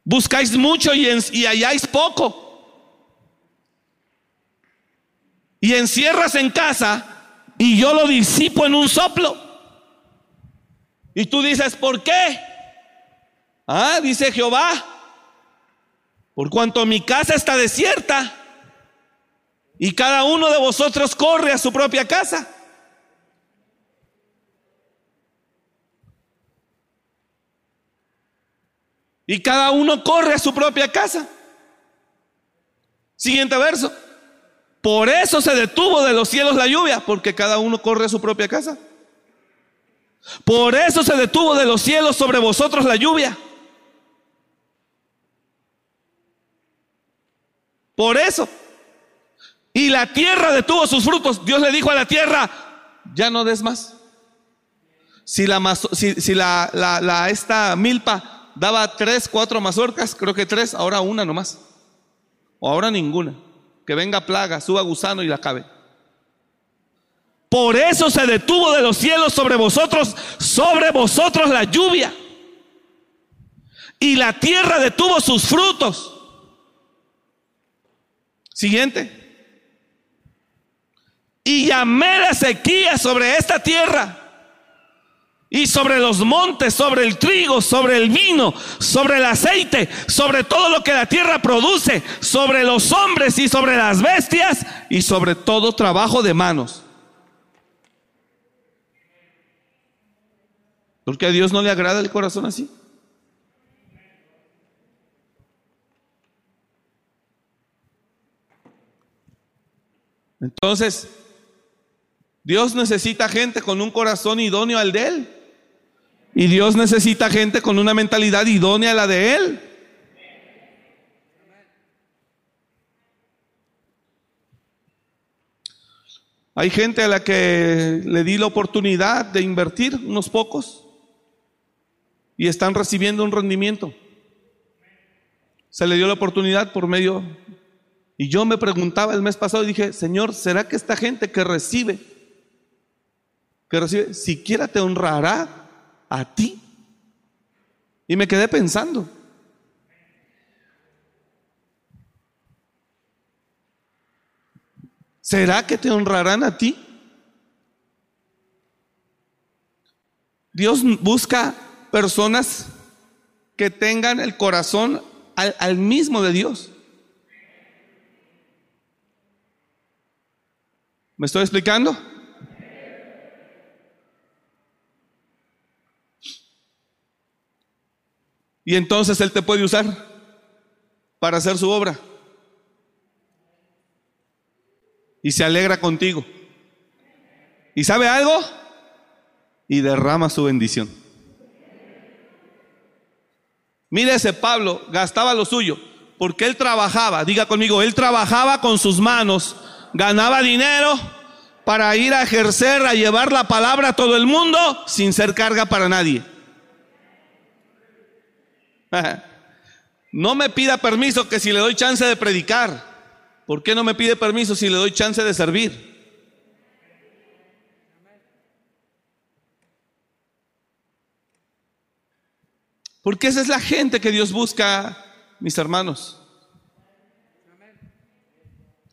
Buscáis mucho y, y halláis poco. Y encierras en casa y yo lo disipo en un soplo. Y tú dices, ¿por qué? Ah, dice Jehová, por cuanto mi casa está desierta y cada uno de vosotros corre a su propia casa. Y cada uno corre a su propia casa. Siguiente verso. Por eso se detuvo de los cielos la lluvia, porque cada uno corre a su propia casa. Por eso se detuvo de los cielos sobre vosotros la lluvia. Por eso. Y la tierra detuvo sus frutos. Dios le dijo a la tierra, ya no des más. Si la, si, la, la, esta milpa daba tres, cuatro mazorcas, creo que tres, ahora una nomás. O ahora ninguna. Que venga plaga, suba gusano y la acabe. Por eso se detuvo de los cielos sobre vosotros, sobre vosotros la lluvia. Y la tierra detuvo sus frutos. Siguiente. Y llamé la sequía sobre esta tierra y sobre los montes, sobre el trigo, sobre el vino, sobre el aceite, sobre todo lo que la tierra produce, sobre los hombres y sobre las bestias y sobre todo trabajo de manos. Porque a Dios no le agrada el corazón así. Entonces, Dios necesita gente con un corazón idóneo al de Él. Y Dios necesita gente con una mentalidad idónea a la de Él. Hay gente a la que le di la oportunidad de invertir, unos pocos, y están recibiendo un rendimiento. Se le dio la oportunidad por medio... Y yo me preguntaba el mes pasado y dije, Señor, ¿será que esta gente que recibe, que recibe, siquiera te honrará a ti. Y me quedé pensando. ¿Será que te honrarán a ti? Dios busca personas que tengan el corazón al, al, mismo de Dios. ¿Me estoy explicando? Y entonces Él te puede usar para hacer su obra. Y se alegra contigo. ¿Y sabe algo? Y derrama su bendición. Mire ese Pablo, gastaba lo suyo, porque él trabajaba, diga conmigo, él trabajaba con sus manos, ganaba dinero para ir a ejercer, a llevar la palabra a todo el mundo sin ser carga para nadie. No me pida permiso que si le doy chance de predicar. ¿Por qué no me pide permiso si le doy chance de servir? Porque esa es la gente que Dios busca, mis hermanos.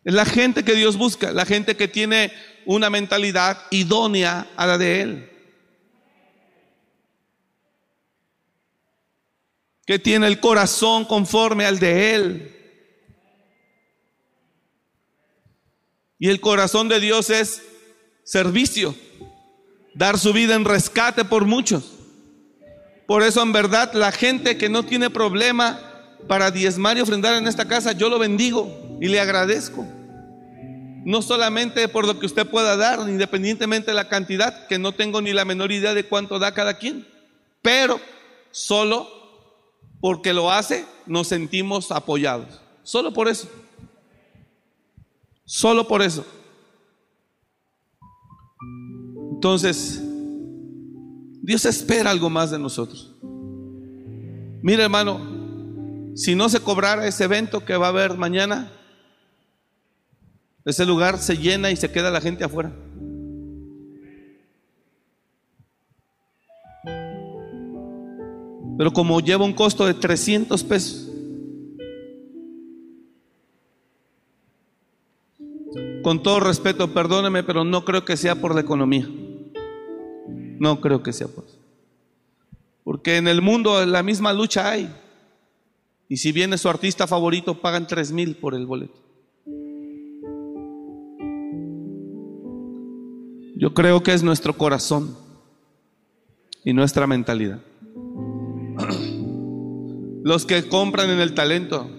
Es la gente que Dios busca, la gente que tiene una mentalidad idónea a la de Él. Que tiene el corazón conforme al de Él. Y el corazón de Dios es servicio, dar su vida en rescate por muchos. Por eso en verdad la gente que no tiene problema para diezmar y ofrendar en esta casa, yo lo bendigo y le agradezco. No solamente por lo que usted pueda dar, independientemente de la cantidad, que no tengo ni la menor idea de cuánto da cada quien, pero solo porque lo hace, nos sentimos apoyados. Solo por eso. Solo por eso. Entonces, Dios espera algo más de nosotros. Mira, hermano, si no se cobrara ese evento que va a haber mañana, ese lugar se llena y se queda la gente afuera. Pero como lleva un costo de 300 pesos, con todo respeto, perdóneme, pero no creo que sea por la economía. No creo que sea por eso. Porque en el mundo la misma lucha hay. Y si viene su artista favorito, pagan 3 mil por el boleto. Yo creo que es nuestro corazón y nuestra mentalidad. Los que compran en el talento.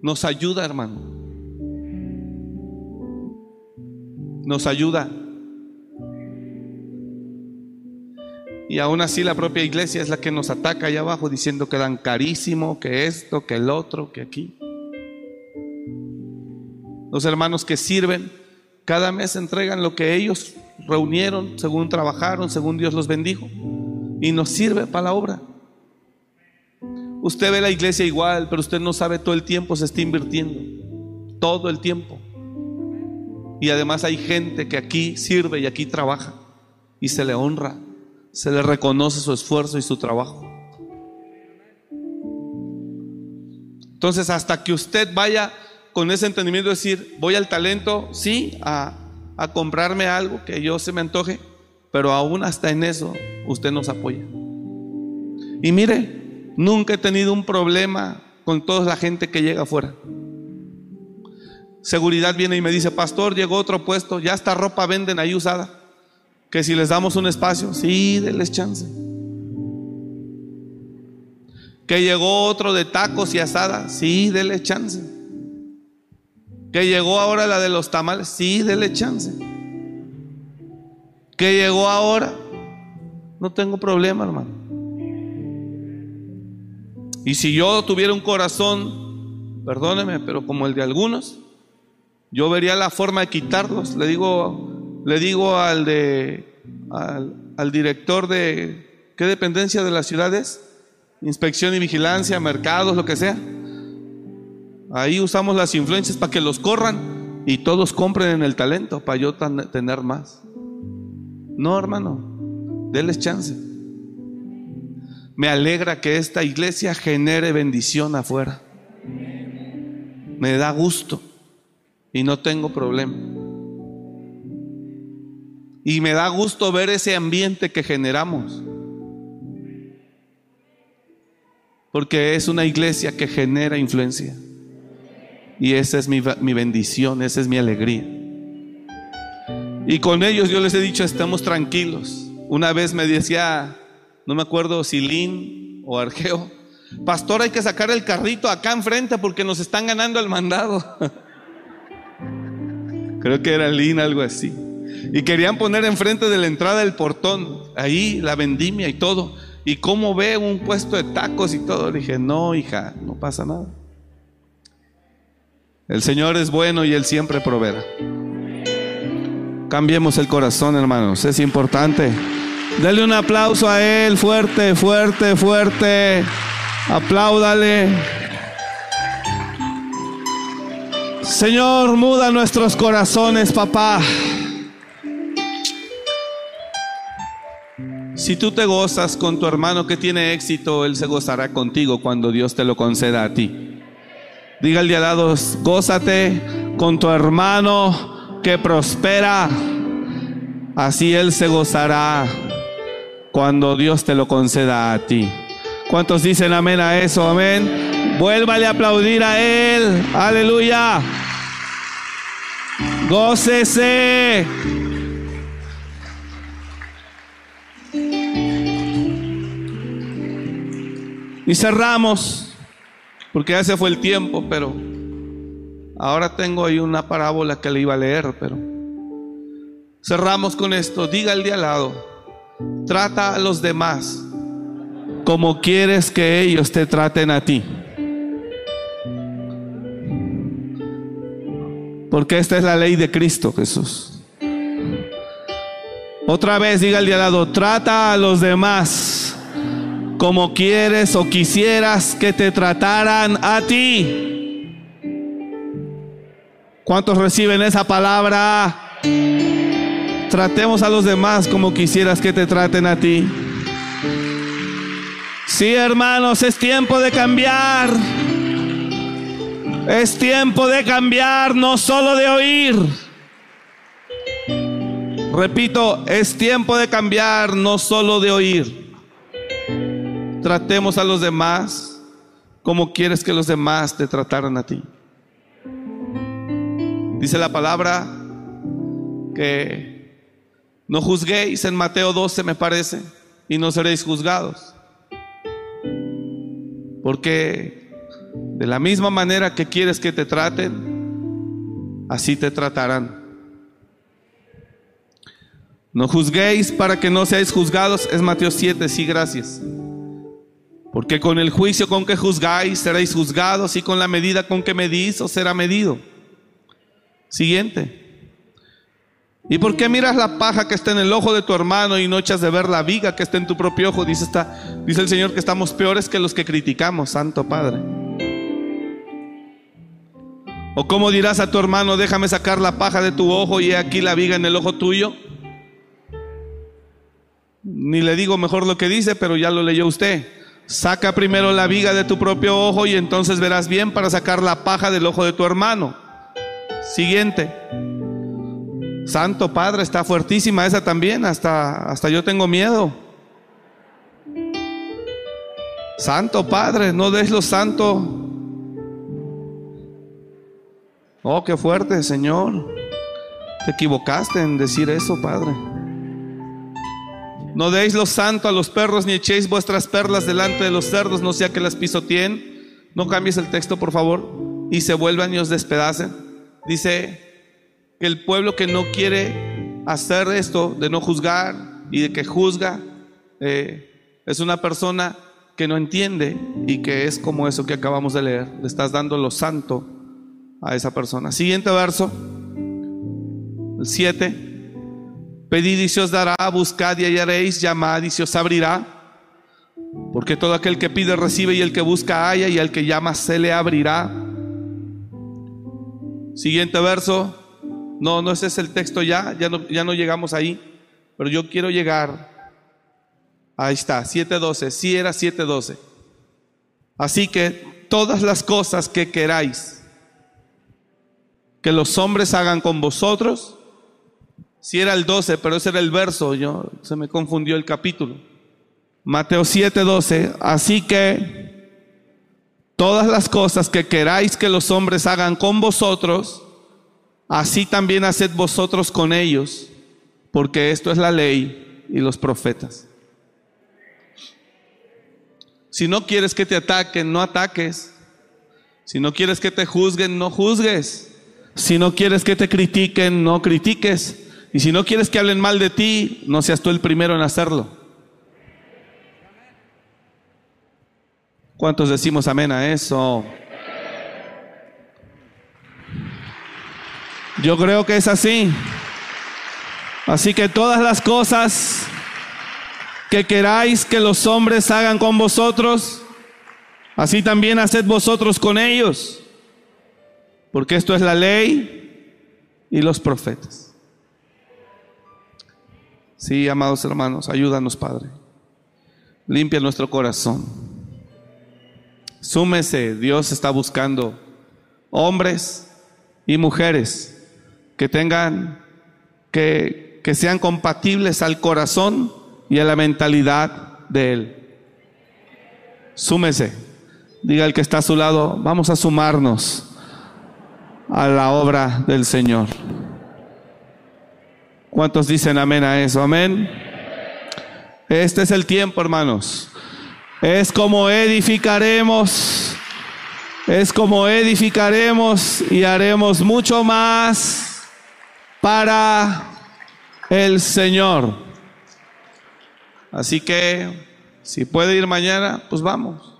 Nos ayuda, hermano. Nos ayuda. Y aún así la propia iglesia es la que nos ataca allá abajo diciendo que dan carísimo, que esto, que el otro, que aquí. Los hermanos que sirven cada mes entregan lo que ellos reunieron, según trabajaron, según Dios los bendijo. Y nos sirve para la obra. Usted ve la iglesia igual, pero usted no sabe todo el tiempo se está invirtiendo. Todo el tiempo. Y además hay gente que aquí sirve y aquí trabaja. Y se le honra se le reconoce su esfuerzo y su trabajo. Entonces, hasta que usted vaya con ese entendimiento de decir, voy al talento, sí, a, a comprarme algo que yo se me antoje, pero aún hasta en eso usted nos apoya. Y mire, nunca he tenido un problema con toda la gente que llega afuera. Seguridad viene y me dice, pastor, llegó otro puesto, ya esta ropa venden ahí usada que si les damos un espacio, sí, denles chance. Que llegó otro de tacos y asada, sí, denle chance. Que llegó ahora la de los tamales, sí, denle chance. Que llegó ahora, no tengo problema, hermano. Y si yo tuviera un corazón, perdóneme, pero como el de algunos, yo vería la forma de quitarlos. Le digo, le digo al, de, al, director de, ¿qué dependencia de las ciudades? Inspección y vigilancia, mercados, lo que sea. Ahí usamos las influencias para que los corran y todos compren en el talento para yo tener más. No, hermano, denles chance. Me alegra que esta iglesia genere bendición afuera. Me da gusto y no tengo problema. Y me da gusto ver ese ambiente que generamos. Porque es una iglesia que genera influencia. Y esa es mi, bendición, esa es mi alegría. Y con ellos yo les he dicho, estamos tranquilos. Una vez me decía, no me acuerdo si Lin o Argeo, pastor hay que sacar el carrito acá enfrente porque nos están ganando el mandado. Creo que era Lin, algo así. Y querían poner enfrente de la entrada del portón, ahí la vendimia y todo. Y cómo ve un puesto de tacos y todo. Le dije, no, hija, no pasa nada. El Señor es bueno y Él siempre proveerá. Cambiemos el corazón, hermanos. Es importante. Dale un aplauso a Él, fuerte, fuerte, fuerte. Apláudale. Señor, muda nuestros corazones, papá. Si tú te gozas con tu hermano que tiene éxito, él se gozará contigo cuando Dios te lo conceda a ti. Diga al de al gózate con tu hermano que prospera. Así él se gozará cuando Dios te lo conceda a ti. ¿Cuántos dicen amén a eso? Amén. Vuélvale a aplaudir a él. Aleluya. Gócese. Y cerramos, porque ya se fue el tiempo, pero ahora tengo ahí una parábola que le iba a leer, pero cerramos con esto. Diga el de al lado, trata a los demás como quieres que ellos te traten a ti. Porque esta es la ley de Cristo Jesús. Otra vez diga el de al lado, trata a los demás como quieres o quisieras que te trataran a ti. ¿Cuántos reciben esa palabra? Tratemos a los demás como quisieras que te traten a ti. Sí, hermanos, es tiempo de cambiar. Es tiempo de cambiar, no solo de oír. Repito, es tiempo de cambiar, no solo de oír. Tratemos a los demás como quieres que los demás te trataran a ti. Dice la palabra que no juzguéis en Mateo 12 me parece y no seréis juzgados. Porque De la misma manera que quieres que te traten, así te tratarán. No juzguéis para que no seáis juzgados. Es Mateo 7, sí, gracias. Porque con el juicio con que juzgáis seréis juzgados y con la medida con que medís os será medido. Siguiente. ¿Y por qué miras la paja que está en el ojo de tu hermano y no echas de ver la viga que está en tu propio ojo? Dice, dice el Señor que estamos peores que los que criticamos, Santo Padre. ¿O cómo dirás a tu hermano, déjame sacar la paja de tu ojo y he aquí la viga en el ojo tuyo? Ni le digo mejor lo que dice, pero ya lo leyó usted. Saca primero la viga de tu propio ojo y entonces verás bien para sacar la paja del ojo de tu hermano. Siguiente. Santo Padre, está fuertísima esa también, hasta, hasta yo tengo miedo. Santo Padre, no des lo santo. Oh, qué fuerte, Señor. Te equivocaste en decir eso, Padre. No deis lo santo a los perros, ni echéis vuestras perlas delante de los cerdos, no sea que las pisoteen. No cambies el texto, por favor, y se vuelvan y os despedacen. Dice que el pueblo que no quiere hacer esto, de no juzgar y de que juzga, eh, es una persona que no entiende y que es como eso que acabamos de leer. Le estás dando lo santo a esa persona. Siguiente verso, el 7. Pedid y se os dará, buscad y hallaréis, llamad y se os abrirá. Porque todo aquel que pide recibe y el que busca halla y al que llama se le abrirá. Siguiente verso. No, no ese es el texto ya, ya no, ya no llegamos ahí. Pero yo quiero llegar. Ahí está, 7.12. Sí era 7.12. Así que todas las cosas que queráis que los hombres hagan con vosotros, si era el 12, pero ese era el verso, yo se me confundió el capítulo. Mateo 7, 12. Así que todas las cosas que queráis que los hombres hagan con vosotros, así también haced vosotros con ellos, porque esto es la ley y los profetas. Si no quieres que te ataquen, no ataques. Si no quieres que te juzguen, no juzgues. Si no quieres que te critiquen, no critiques. Y si no quieres que hablen mal de ti, no seas tú el primero en hacerlo. ¿Cuántos decimos amén a eso? Yo creo que es así. Así que todas las cosas que queráis que los hombres hagan con vosotros, así también haced vosotros con ellos. Porque esto es la ley y los profetas. Sí, amados hermanos, ayúdanos, Padre. Limpia nuestro corazón. Súmese, Dios está buscando hombres y mujeres que tengan, que, que sean compatibles al corazón y a la mentalidad de Él. Súmese. Diga el que está a su lado, vamos a sumarnos a la obra del Señor. ¿Cuántos dicen amén a eso? Amén. Este es el tiempo, hermanos. Es como edificaremos. Es como edificaremos y haremos mucho más para el Señor. Así que, si puede ir mañana, pues vamos.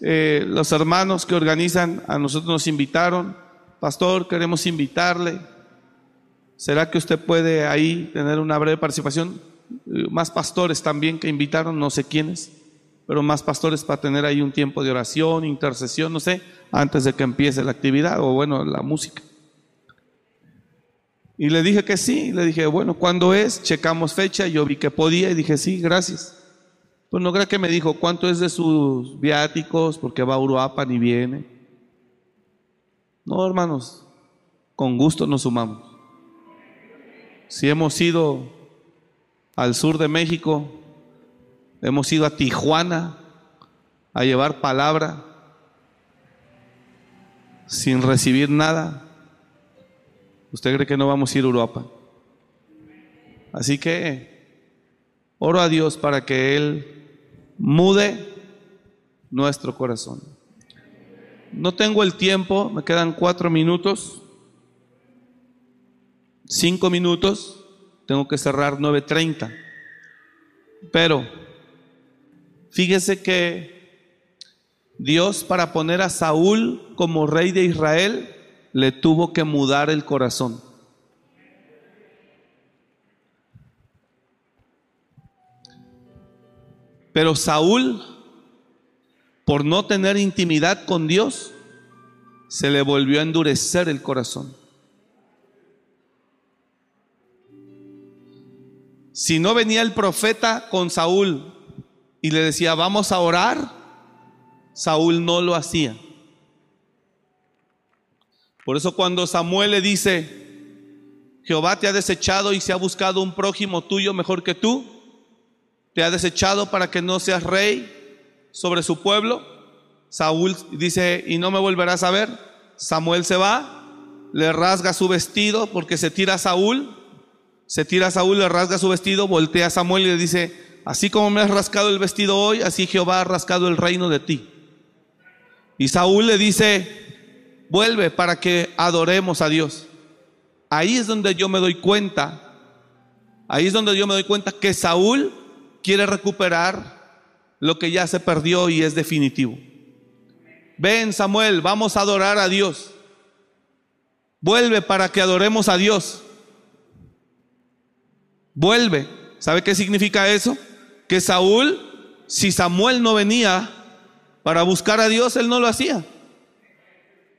Eh, los hermanos que organizan a nosotros nos invitaron. Pastor, queremos invitarle ¿Será que usted puede ahí tener una breve participación? Más pastores también que invitaron, no sé quiénes, pero más pastores para tener ahí un tiempo de oración, intercesión, no sé, antes de que empiece la actividad o bueno, la música. Y le dije que sí, le dije, bueno, ¿cuándo es? Checamos fecha, yo vi que podía y dije, sí, gracias. Pues no creo que me dijo cuánto es de sus viáticos, porque va a Uruapan y viene. No, hermanos, con gusto nos sumamos. Si hemos ido al sur de México, hemos ido a Tijuana a llevar palabra sin recibir nada, ¿usted cree que no vamos a ir a Europa? Así que oro a Dios para que Él mude nuestro corazón. No tengo el tiempo, me quedan cuatro minutos, cinco minutos, tengo que cerrar 9.30. Pero fíjese que Dios para poner a Saúl como rey de Israel le tuvo que mudar el corazón. Pero Saúl, por no tener intimidad con Dios, se le volvió a endurecer el corazón. Si no venía el profeta con Saúl y le decía, vamos a orar, Saúl no lo hacía. Por eso cuando Samuel le dice, Jehová te ha desechado y se ha buscado un prójimo tuyo mejor que tú, te ha desechado para que no seas rey sobre su pueblo. Saúl dice, y no me volverás a ver. Samuel se va, le rasga su vestido porque se tira a Saúl se tira a Saúl, le rasga su vestido, voltea a Samuel y le dice, así como me has rascado el vestido hoy, así Jehová ha rascado el reino de ti. Y Saúl le dice, vuelve para que adoremos a Dios. Ahí es donde yo me doy cuenta, ahí es donde yo me doy cuenta que Saúl quiere recuperar lo que ya se perdió y es definitivo. Ven Samuel, vamos a adorar a Dios. Vuelve para que adoremos a Dios. Vuelve. ¿Sabe qué significa eso? Que Saúl, si Samuel no venía para buscar a Dios, él no lo hacía.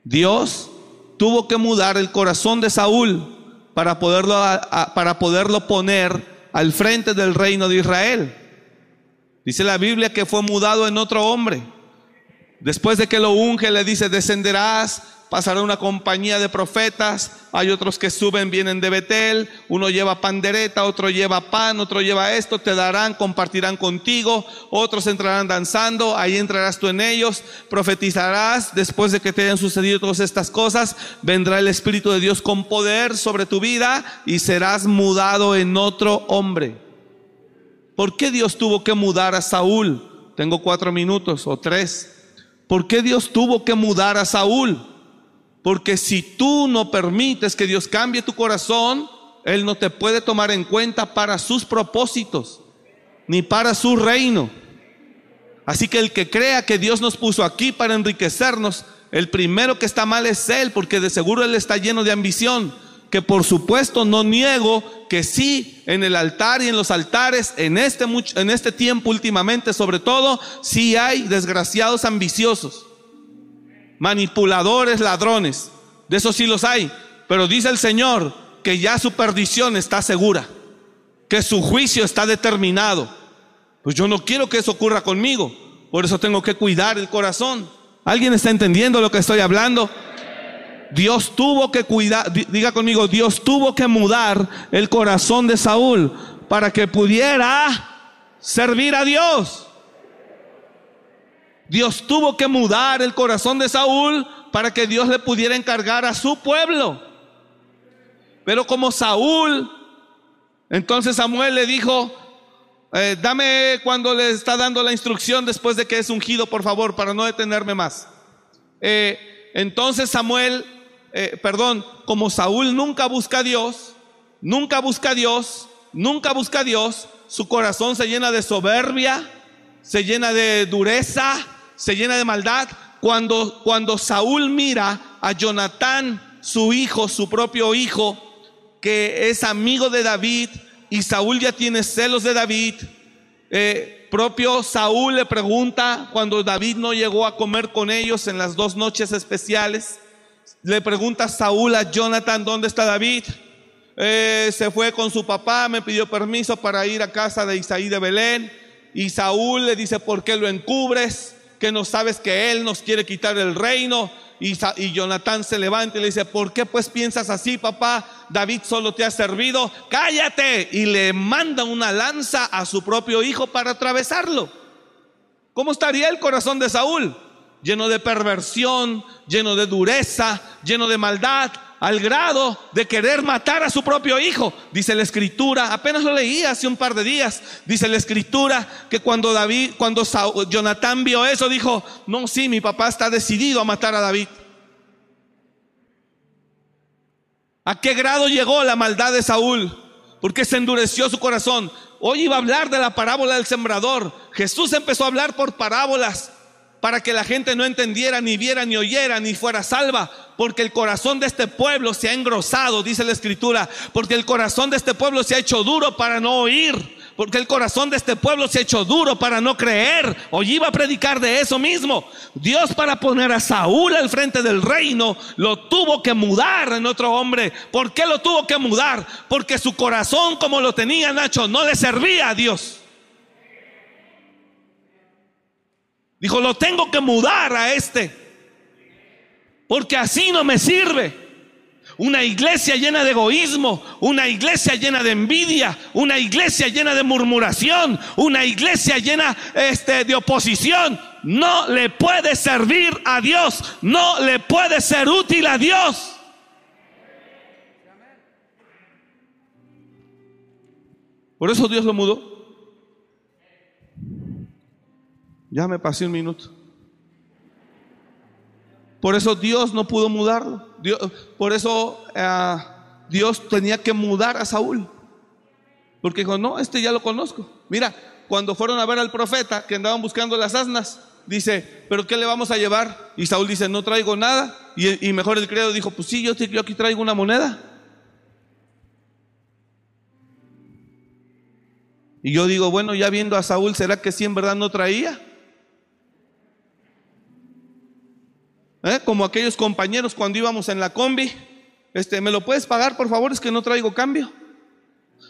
Dios tuvo que mudar el corazón de Saúl para poderlo, para poderlo poner al frente del reino de Israel. Dice la Biblia que fue mudado en otro hombre. Después de que lo unge, le dice, descenderás pasará una compañía de profetas, hay otros que suben, vienen de Betel, uno lleva pandereta, otro lleva pan, otro lleva esto, te darán, compartirán contigo, otros entrarán danzando, ahí entrarás tú en ellos, profetizarás, después de que te hayan sucedido todas estas cosas, vendrá el Espíritu de Dios con poder sobre tu vida y serás mudado en otro hombre. ¿Por qué Dios tuvo que mudar a Saúl? Tengo cuatro minutos o tres. ¿Por qué Dios tuvo que mudar a Saúl? Porque si tú no permites que Dios cambie tu corazón, Él no te puede tomar en cuenta para sus propósitos, ni para su reino. Así que el que crea que Dios nos puso aquí para enriquecernos, el primero que está mal es Él, porque de seguro Él está lleno de ambición. Que por supuesto no niego que sí, en el altar y en los altares, en este, en este tiempo últimamente sobre todo, sí hay desgraciados ambiciosos manipuladores, ladrones. De eso sí los hay. Pero dice el Señor que ya su perdición está segura, que su juicio está determinado. Pues yo no quiero que eso ocurra conmigo. Por eso tengo que cuidar el corazón. ¿Alguien está entendiendo lo que estoy hablando? Dios tuvo que cuidar, diga conmigo, Dios tuvo que mudar el corazón de Saúl para que pudiera servir a Dios. Dios tuvo que mudar el corazón de Saúl para que Dios le pudiera encargar a su pueblo. Pero como Saúl, entonces Samuel le dijo, eh, dame cuando le está dando la instrucción después de que es ungido, por favor, para no detenerme más. Eh, entonces Samuel, eh, perdón, como Saúl nunca busca a Dios, nunca busca a Dios, nunca busca a Dios, su corazón se llena de soberbia, se llena de dureza, se llena de maldad. Cuando, cuando Saúl mira a Jonatán, su hijo, su propio hijo, que es amigo de David, y Saúl ya tiene celos de David, eh, propio Saúl le pregunta cuando David no llegó a comer con ellos en las dos noches especiales, le pregunta Saúl a Jonathan, ¿dónde está David? Eh, se fue con su papá, me pidió permiso para ir a casa de Isaí de Belén. Y Saúl le dice, ¿por qué lo encubres? Que no sabes que Él nos quiere quitar el reino. Y, y Jonatán se levanta y le dice, ¿por qué pues piensas así, papá? David solo te ha servido. Cállate. Y le manda una lanza a su propio hijo para atravesarlo. ¿Cómo estaría el corazón de Saúl? Lleno de perversión, lleno de dureza, lleno de maldad. Al grado de querer matar a su propio hijo. Dice la escritura, apenas lo leí hace un par de días, dice la escritura que cuando David, cuando Jonatán vio eso, dijo, no, sí, mi papá está decidido a matar a David. ¿A qué grado llegó la maldad de Saúl? Porque se endureció su corazón. Hoy iba a hablar de la parábola del sembrador. Jesús empezó a hablar por parábolas para que la gente no entendiera, ni viera, ni oyera, ni fuera salva. Porque el corazón de este pueblo se ha engrosado, dice la escritura. Porque el corazón de este pueblo se ha hecho duro para no oír porque el corazón de este pueblo se ha hecho duro para no creer. Hoy iba a predicar de eso mismo. Dios para poner a Saúl al frente del reino lo tuvo que mudar en otro hombre. ¿Por qué lo tuvo que mudar? Porque su corazón como lo tenía Nacho no le servía a Dios. Dijo, lo tengo que mudar a este. Porque así no me sirve. Una iglesia llena de egoísmo, una iglesia llena de envidia, una iglesia llena de murmuración, una iglesia llena este, de oposición, no le puede servir a Dios, no le puede ser útil a Dios. Por eso Dios lo mudó. Ya me pasé un minuto. Por eso Dios no pudo mudarlo. por eso eh, Dios tenía que mudar a Saúl. Porque dijo, no, este ya lo conozco. Mira, cuando fueron a ver al profeta que andaban buscando las asnas, dice, pero ¿qué le vamos a llevar? Y Saúl dice, no traigo nada. Y, mejor el credo dijo, pues sí, yo, yo aquí traigo una moneda. Y yo digo, bueno, ya viendo a Saúl, ¿será que sí en verdad no traía? ¿Eh? Como aquellos compañeros cuando íbamos en la combi, este, ¿me lo puedes pagar por favor? Es que no traigo cambio.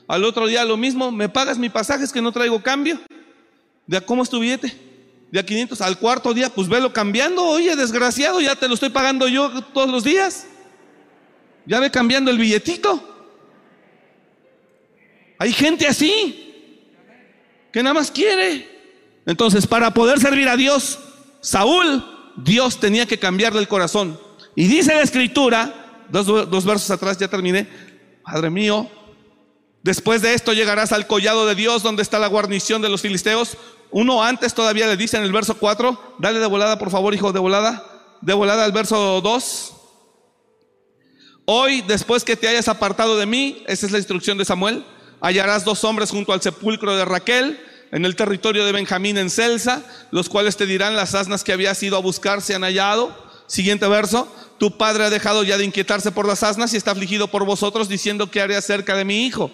Al otro día lo mismo, ¿me pagas mi pasaje? Es que no traigo cambio. ¿De cómo es tu billete? De a 500. Al cuarto día, pues velo cambiando. Oye, desgraciado, ya te lo estoy pagando yo todos los días. Ya ve cambiando el billetito. Hay gente así, que nada más quiere. Entonces, para poder servir a Dios, Saúl Dios tenía que cambiarle el corazón. Y dice la escritura, dos, versos atrás ya terminé, Padre mío, después de esto llegarás al collado de Dios donde está la guarnición de los filisteos. Uno antes todavía le dice en el verso 4, dale de volada por favor hijo, de volada, de volada al verso 2. Hoy, después que te hayas apartado de mí, esa es la instrucción de Samuel, hallarás dos hombres junto al sepulcro de Raquel en el territorio de Benjamín en Celsa, los cuales te dirán las asnas que habías ido a buscar se han hallado. Siguiente verso, tu padre ha dejado ya de inquietarse por las asnas y está afligido por vosotros diciendo que haré acerca de mi hijo.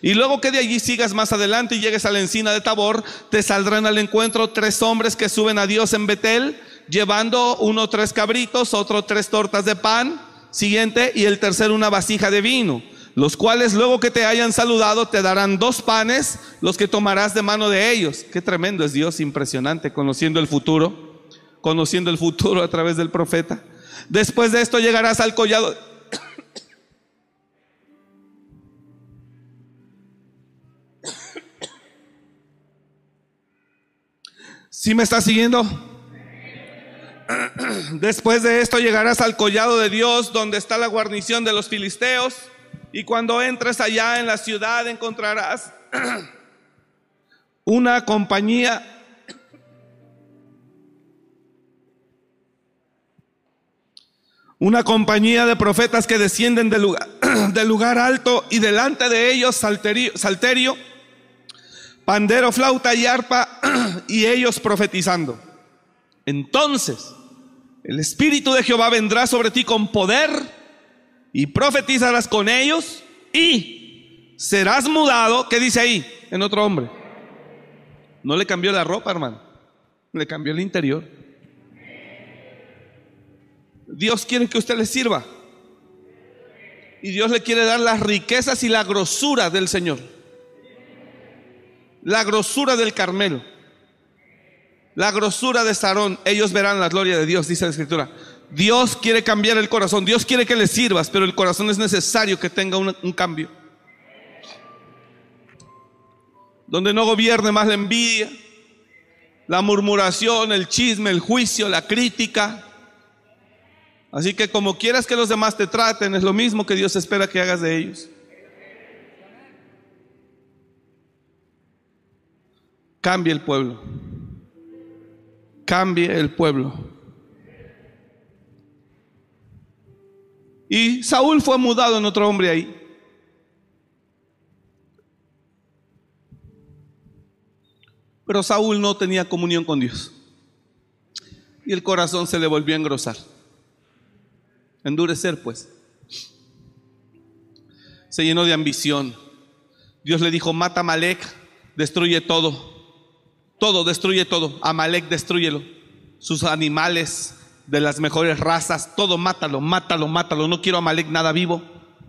Y luego que de allí sigas más adelante y llegues a la encina de Tabor, te saldrán al encuentro tres hombres que suben a Dios en Betel, llevando uno tres cabritos, otro tres tortas de pan, siguiente, y el tercero una vasija de vino los cuales luego que te hayan saludado te darán dos panes, los que tomarás de mano de ellos. Qué tremendo es Dios, impresionante, conociendo el futuro, conociendo el futuro a través del profeta. Después de esto llegarás al collado. ¿Sí me estás siguiendo? Después de esto llegarás al collado de Dios, donde está la guarnición de los filisteos. Y cuando entres allá en la ciudad encontrarás una compañía una compañía de profetas que descienden del lugar, alto y delante de ellos salterio, salterio, pandero, flauta y arpa y ellos profetizando. Entonces el Espíritu de Jehová vendrá sobre ti con poder y profetizarás con ellos y serás mudado. ¿Qué dice ahí? En otro hombre. No le cambió la ropa, hermano. Le cambió el interior. Dios quiere que usted le sirva. Y Dios le quiere dar las riquezas y la grosura del Señor. La grosura del Carmelo. La grosura de Sarón. Ellos verán la gloria de Dios, dice la Escritura. Dios quiere cambiar el corazón, Dios quiere que le sirvas, pero el corazón es necesario que tenga un, cambio. Donde no gobierne más la envidia, la murmuración, el chisme, el juicio, la crítica. Así que como quieras que los demás te traten, es lo mismo que Dios espera que hagas de ellos. Cambie el pueblo. Cambie el pueblo. Y Saúl fue mudado en otro hombre ahí. Pero Saúl no tenía comunión con Dios. Y el corazón se le volvió a engrosar. Endurecer, pues. Se llenó de ambición. Dios le dijo, mata a Malek, destruye todo. Todo, destruye todo. Amalek, destruyelo. Sus animales de las mejores razas, todo mátalo, mátalo, mátalo. No quiero a Amalek nada vivo,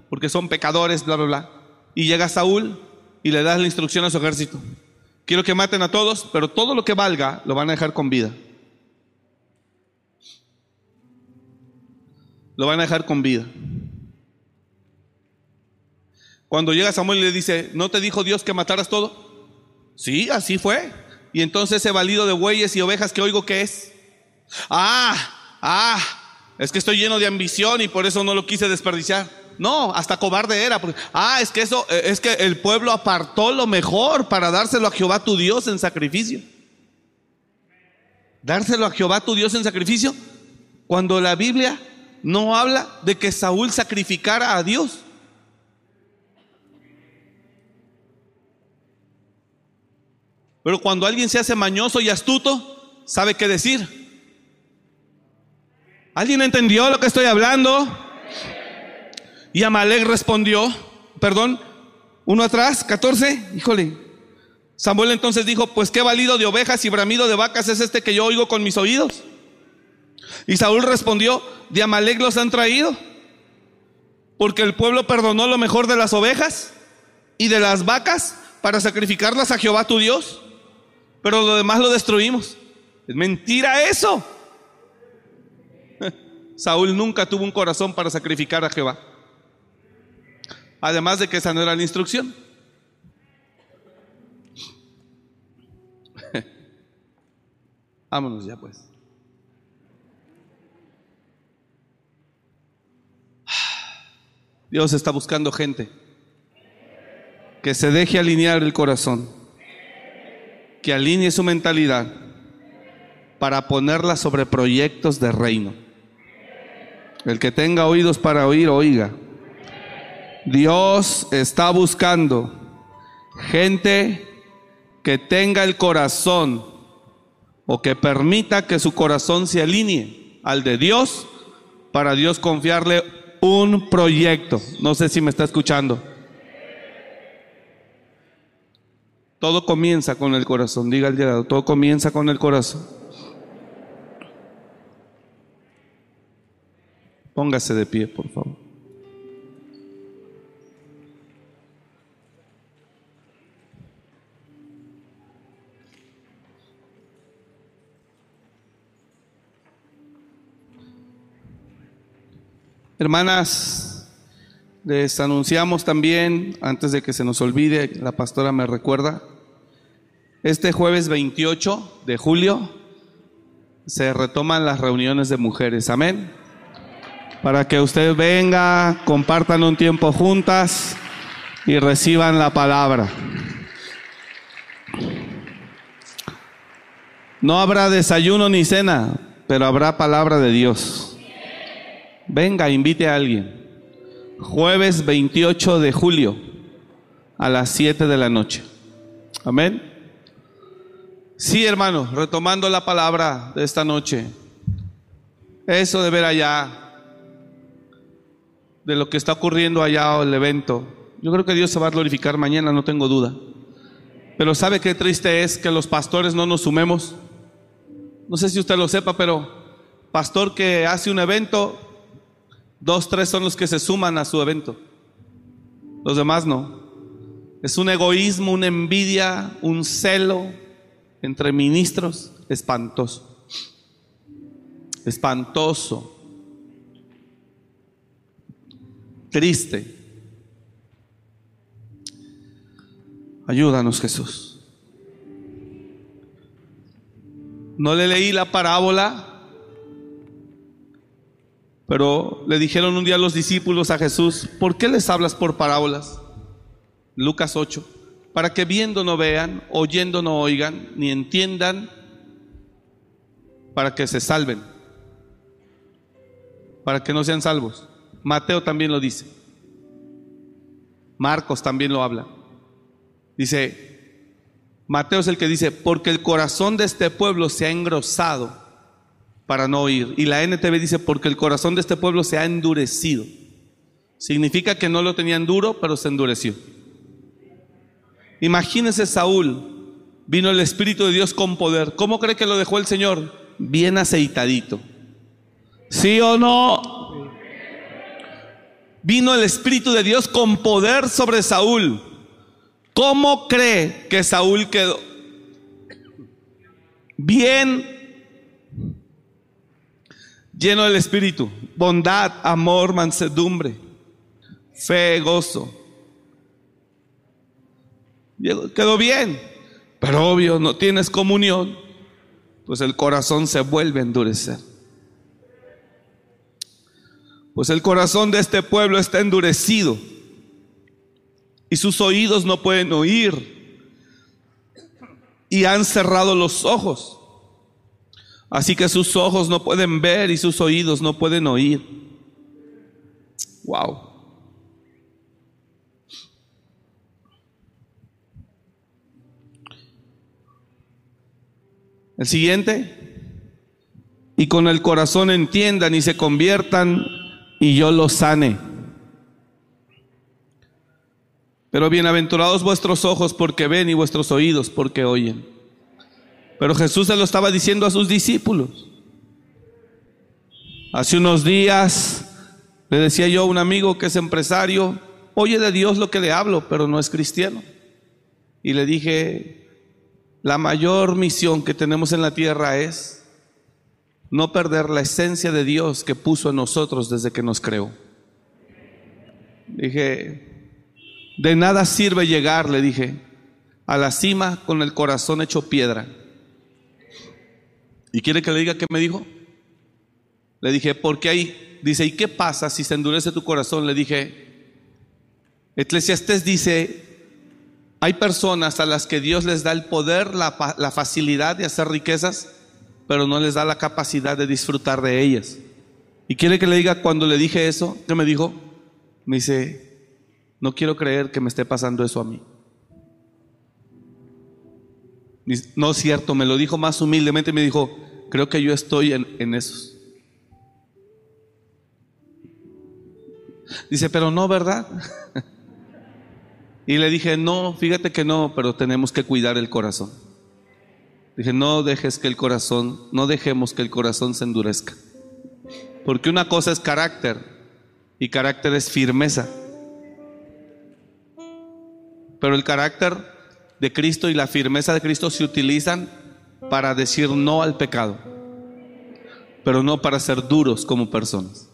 porque son pecadores, bla, bla, bla. Y llega Saúl y le das la instrucción a su ejército. Quiero que maten a todos, pero todo lo que valga lo van a dejar con vida. Lo van a dejar con vida. Cuando llega Samuel y le dice, ¿no te dijo Dios que mataras todo? Sí, así fue. Y entonces ese balido de bueyes y ovejas que oigo que es. Ah, ah, es que estoy lleno de ambición y por eso no lo quise desperdiciar. No, hasta cobarde era. Ah, es que eso, eh, es que el pueblo apartó lo mejor para dárselo a Jehová tu Dios en sacrificio. Dárselo a Jehová tu Dios en sacrificio. Cuando la Biblia no habla de que Saúl sacrificara a Dios. Pero cuando alguien se hace mañoso y astuto, sabe qué decir. ¿Alguien entendió lo que estoy hablando? Y Amalek respondió, perdón, uno atrás, 14, híjole. Samuel entonces dijo, pues qué valido de ovejas y bramido de vacas es este que yo oigo con mis oídos. Y Saúl respondió, de Amalek los han traído, porque el pueblo perdonó lo mejor de las ovejas y de las vacas para sacrificarlas a Jehová tu Dios pero lo demás lo destruimos. Es mentira eso. Saúl nunca tuvo un corazón para sacrificar a Jehová. Además de que esa no era la instrucción. Vámonos ya pues. Dios está buscando gente que se deje alinear el corazón que alinee su mentalidad para ponerla sobre proyectos de reino. El que tenga oídos para oír, oiga. Dios está buscando gente que tenga el corazón o que permita que su corazón se alinee al de Dios para Dios confiarle un proyecto. No sé si me está escuchando. Todo comienza con el corazón, diga el lado, todo comienza con el corazón. Póngase de pie, por favor. Hermanas, les anunciamos también, antes de que se nos olvide, la pastora me recuerda, este jueves 28 de julio se retoman las reuniones de mujeres. Amén. Para que usted venga, compartan un tiempo juntas y reciban la palabra. No habrá desayuno ni cena, pero habrá palabra de Dios. Venga, invite a alguien. Jueves 28 de julio a las 7 de la noche. Amén. Sí, hermano, retomando la palabra de esta noche, eso de ver allá, de lo que está ocurriendo allá o el evento, yo creo que Dios se va a glorificar mañana, no tengo duda. Pero ¿sabe qué triste es que los pastores no nos sumemos? No sé si usted lo sepa, pero pastor que hace un evento, dos, tres son los que se suman a su evento. Los demás no. Es un egoísmo, una envidia, un celo, entre ministros, espantoso. Espantoso. Triste. Ayúdanos Jesús. No le leí la parábola Pero le dijeron un día los discípulos a Jesús, ¿por qué les hablas por parábolas? Lucas 8, para que viendo no vean, oyendo no oigan, ni entiendan, para que se salven, para que no sean salvos. Mateo también lo dice. Marcos también lo habla. Dice, Mateo es el que dice, porque el corazón de este pueblo se ha engrosado para no oír. Y la NTV dice, porque el corazón de este pueblo se ha endurecido. Significa que no lo tenían duro, pero se endureció. Imagínese Saúl, vino el Espíritu de Dios con poder. ¿Cómo cree que lo dejó el Señor? Bien aceitadito. ¿Sí o no? Vino el Espíritu de Dios con poder sobre Saúl. ¿Cómo cree que Saúl quedó? Bien lleno del Espíritu, bondad, amor, mansedumbre, fe, gozo. Quedó bien, pero obvio, no tienes comunión, pues el corazón se vuelve a endurecer. Pues el corazón de este pueblo está endurecido y sus oídos no pueden oír y han cerrado los ojos. Así que sus ojos no pueden ver y sus oídos no pueden oír. Wow. El siguiente. Y con el corazón entiendan y se conviertan y yo los sane. Pero bienaventurados vuestros ojos porque ven y vuestros oídos porque oyen. Pero Jesús se lo estaba diciendo a sus discípulos. Hace unos días le decía yo a un amigo que es empresario, oye de Dios lo que le hablo, pero no es cristiano. Y le dije, la mayor misión que tenemos en la tierra es no perder la esencia de Dios que puso en nosotros desde que nos creó. Dije, de nada sirve llegar, le dije, a la cima con el corazón hecho piedra ¿Y quiere que le diga qué me dijo? Le dije, porque ahí, dice, ¿y qué pasa si se endurece tu corazón? Le dije, Eclesiastés dice, hay personas a las que Dios les da el poder, la, la facilidad de hacer riquezas, pero no les da la capacidad de disfrutar de ellas. ¿Y quiere que le diga cuando le dije eso? ¿Qué me dijo? Me dice, no quiero creer que me esté pasando eso a mí. No es cierto, me lo dijo más humildemente, me dijo, creo que yo estoy en, en esos. Dice, pero no, ¿verdad? y le dije, no, fíjate que no, pero tenemos que cuidar el corazón. Dije, no dejes que el corazón, no dejemos que el corazón se endurezca. Porque una cosa es carácter y carácter es firmeza. Pero el carácter de Cristo y la firmeza de Cristo se utilizan para decir no al pecado, pero no para ser duros como personas.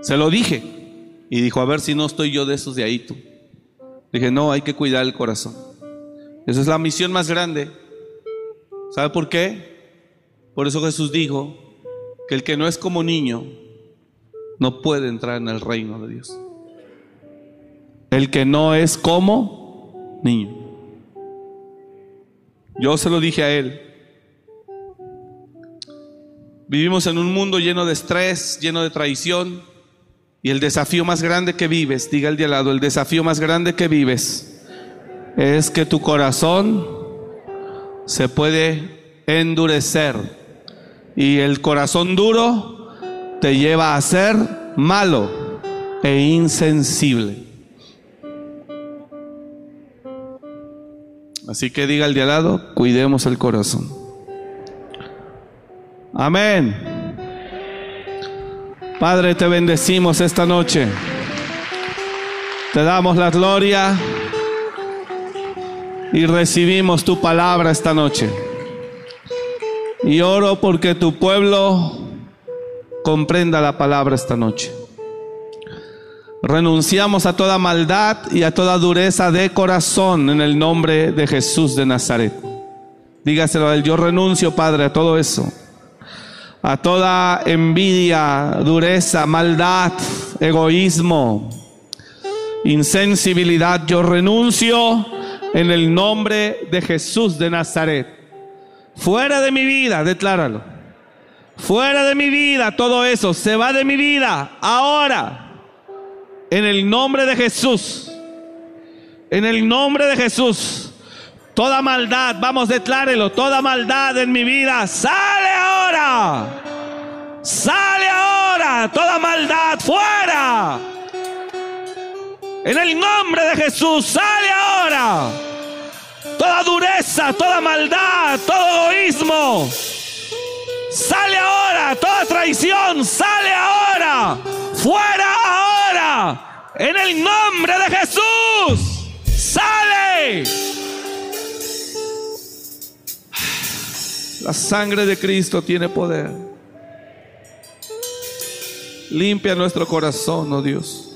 Se lo dije y dijo, a ver si no estoy yo de esos de ahí tú. Dije, no, hay que cuidar el corazón. Esa es la misión más grande. ¿Sabe por qué? Por eso Jesús dijo que el que no es como niño no puede entrar en el reino de Dios. El que no es como niño. Yo se lo dije a él. Vivimos en un mundo lleno de estrés, lleno de traición. Y el desafío más grande que vives, diga el de al lado, el desafío más grande que vives es que tu corazón se puede endurecer. Y el corazón duro te lleva a ser malo e insensible. Así que diga el de al lado, cuidemos el corazón. Amén. Padre, te bendecimos esta noche. Te damos la gloria y recibimos tu palabra esta noche. Y oro porque tu pueblo comprenda la palabra esta noche. Renunciamos a toda maldad y a toda dureza de corazón en el nombre de Jesús de Nazaret. Dígaselo a él, yo renuncio, Padre, a todo eso. a toda envidia, dureza, maldad, egoísmo, insensibilidad. Yo renuncio en el nombre de Jesús de Nazaret. Fuera de mi vida, decláralo. Fuera de mi vida, todo eso se va de mi vida ahora. En el nombre de Jesús. En el nombre de Jesús. Toda maldad, vamos, declárelo. Toda maldad en mi vida, sale ahora. Sale ahora. Toda maldad fuera. En el nombre de Jesús, sale ahora. Toda dureza, toda maldad, todo egoísmo. Sale ahora. Toda traición, sale ahora. Fuera ahora. En el nombre de Jesús. Sale. La sangre de Cristo tiene poder. Limpia nuestro corazón, oh Dios.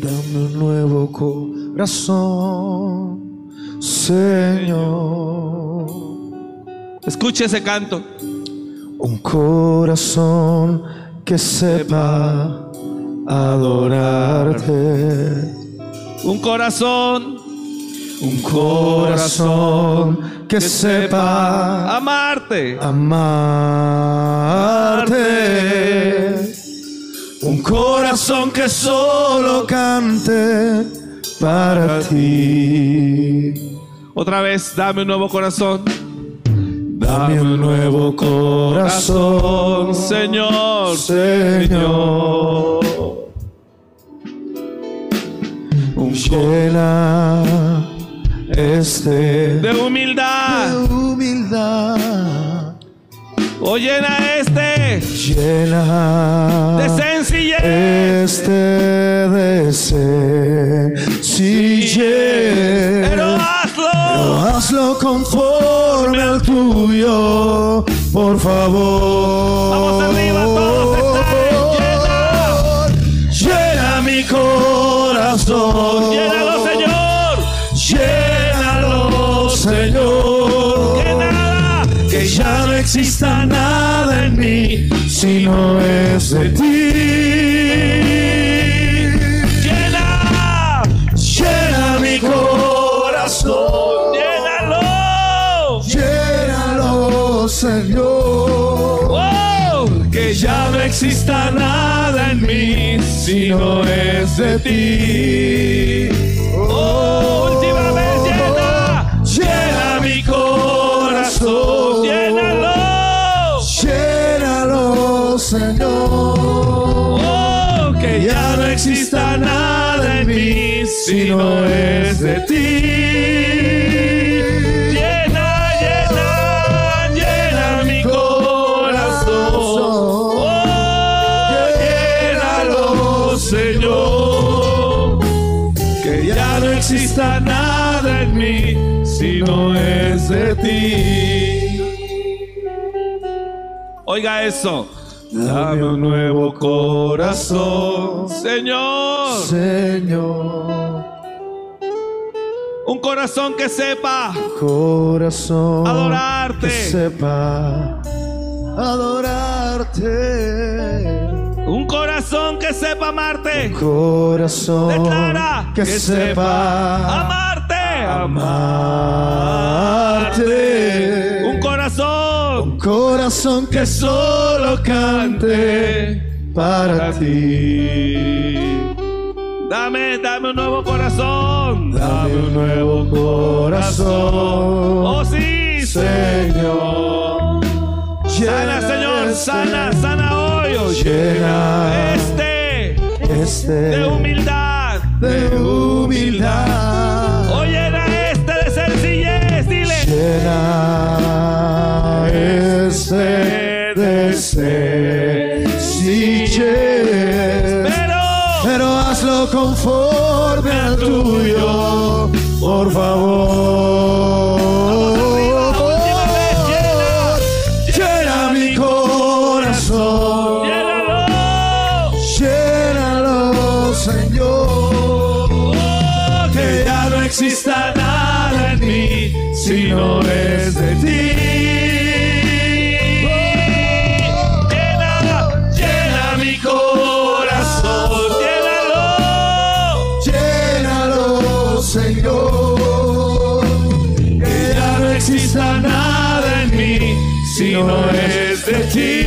Dame un nuevo corazón, Señor. Escuche ese canto. Un corazón que sepa adorarte. Un corazón Un corazón que sepa amarte. amarte. Un corazón que solo cante para ti. Otra vez, dame un nuevo corazón. Dame un nuevo corazón, Señor. Señor. Llena este De humildad. humildad. O llena este Llena de sencillez. este de sencillez. Pero hazlo. Hazlo conforme al tuyo, por favor. Vamos arriba, todos Llena mi corazón. Llénalo, exista nada en mí si no es de ti. Llena. Llena mi corazón. Llénalo. Llénalo, Señor. Oh. Que ya no exista nada en mí si no es de ti. Oh, si no es de ti. Llena, llena, llena mi corazón. Oh, Llénalo, Señor. Que ya no exista nada en mí si no es de ti. Oiga eso. Dame un nuevo corazón, Señor, Señor. Un corazón que sepa Corazón Adorarte. que sepa adorarte. Un corazón que sepa amarte. Corazón Declara que, sepa amarte. amarte. Un corazón Corazón que solo cante para ti. Dame, dame un nuevo corazón. Dame un nuevo corazón, Oh, sí. Señor. Sana, Señor. Sana, sana hoy. oh, Llena Este este de humildad. de humildad. O llena este de sencillez. Dile. Llena este de sencillez. Por favor, llena mi corazón, llena llénalo, llena lo, señor, que ya no exista nada en mí si no es de ti. Llena, llena mi corazón, llena lo, señor. Si no es de ti.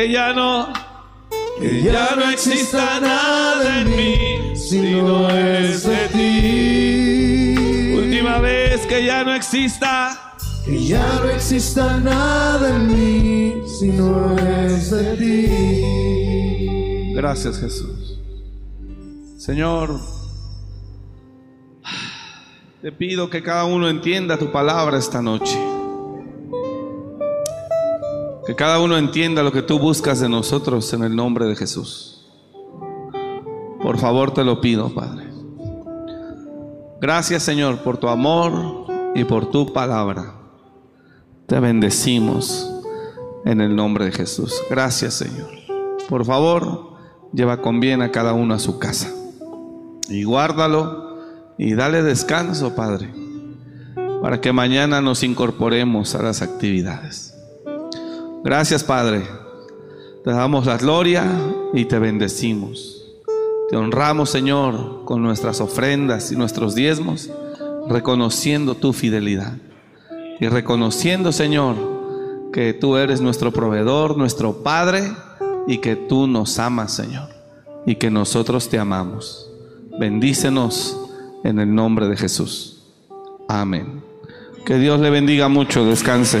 Que ya no, que ya no exista nada en mí si no es de ti. Última vez que ya no exista. Que ya no exista nada en mí si no es de ti. Gracias Jesús. Señor, te pido que cada uno entienda tu palabra esta noche. Que cada uno entienda lo que tú buscas de nosotros en el nombre de Jesús. Por favor te lo pido, Padre. Gracias Señor por tu amor y por tu palabra. Te bendecimos en el nombre de Jesús. Gracias Señor. Por favor, lleva con bien a cada uno a su casa. Y guárdalo y dale descanso, Padre, para que mañana nos incorporemos a las actividades. Gracias, Padre. Te damos la gloria y te bendecimos. Te honramos, Señor, con nuestras ofrendas y nuestros diezmos, reconociendo tu fidelidad. Y reconociendo, Señor, que tú eres nuestro proveedor, nuestro Padre, y que tú nos amas, Señor, y que nosotros te amamos. Bendícenos en el nombre de Jesús. Amén. Que Dios le bendiga mucho. Descanse.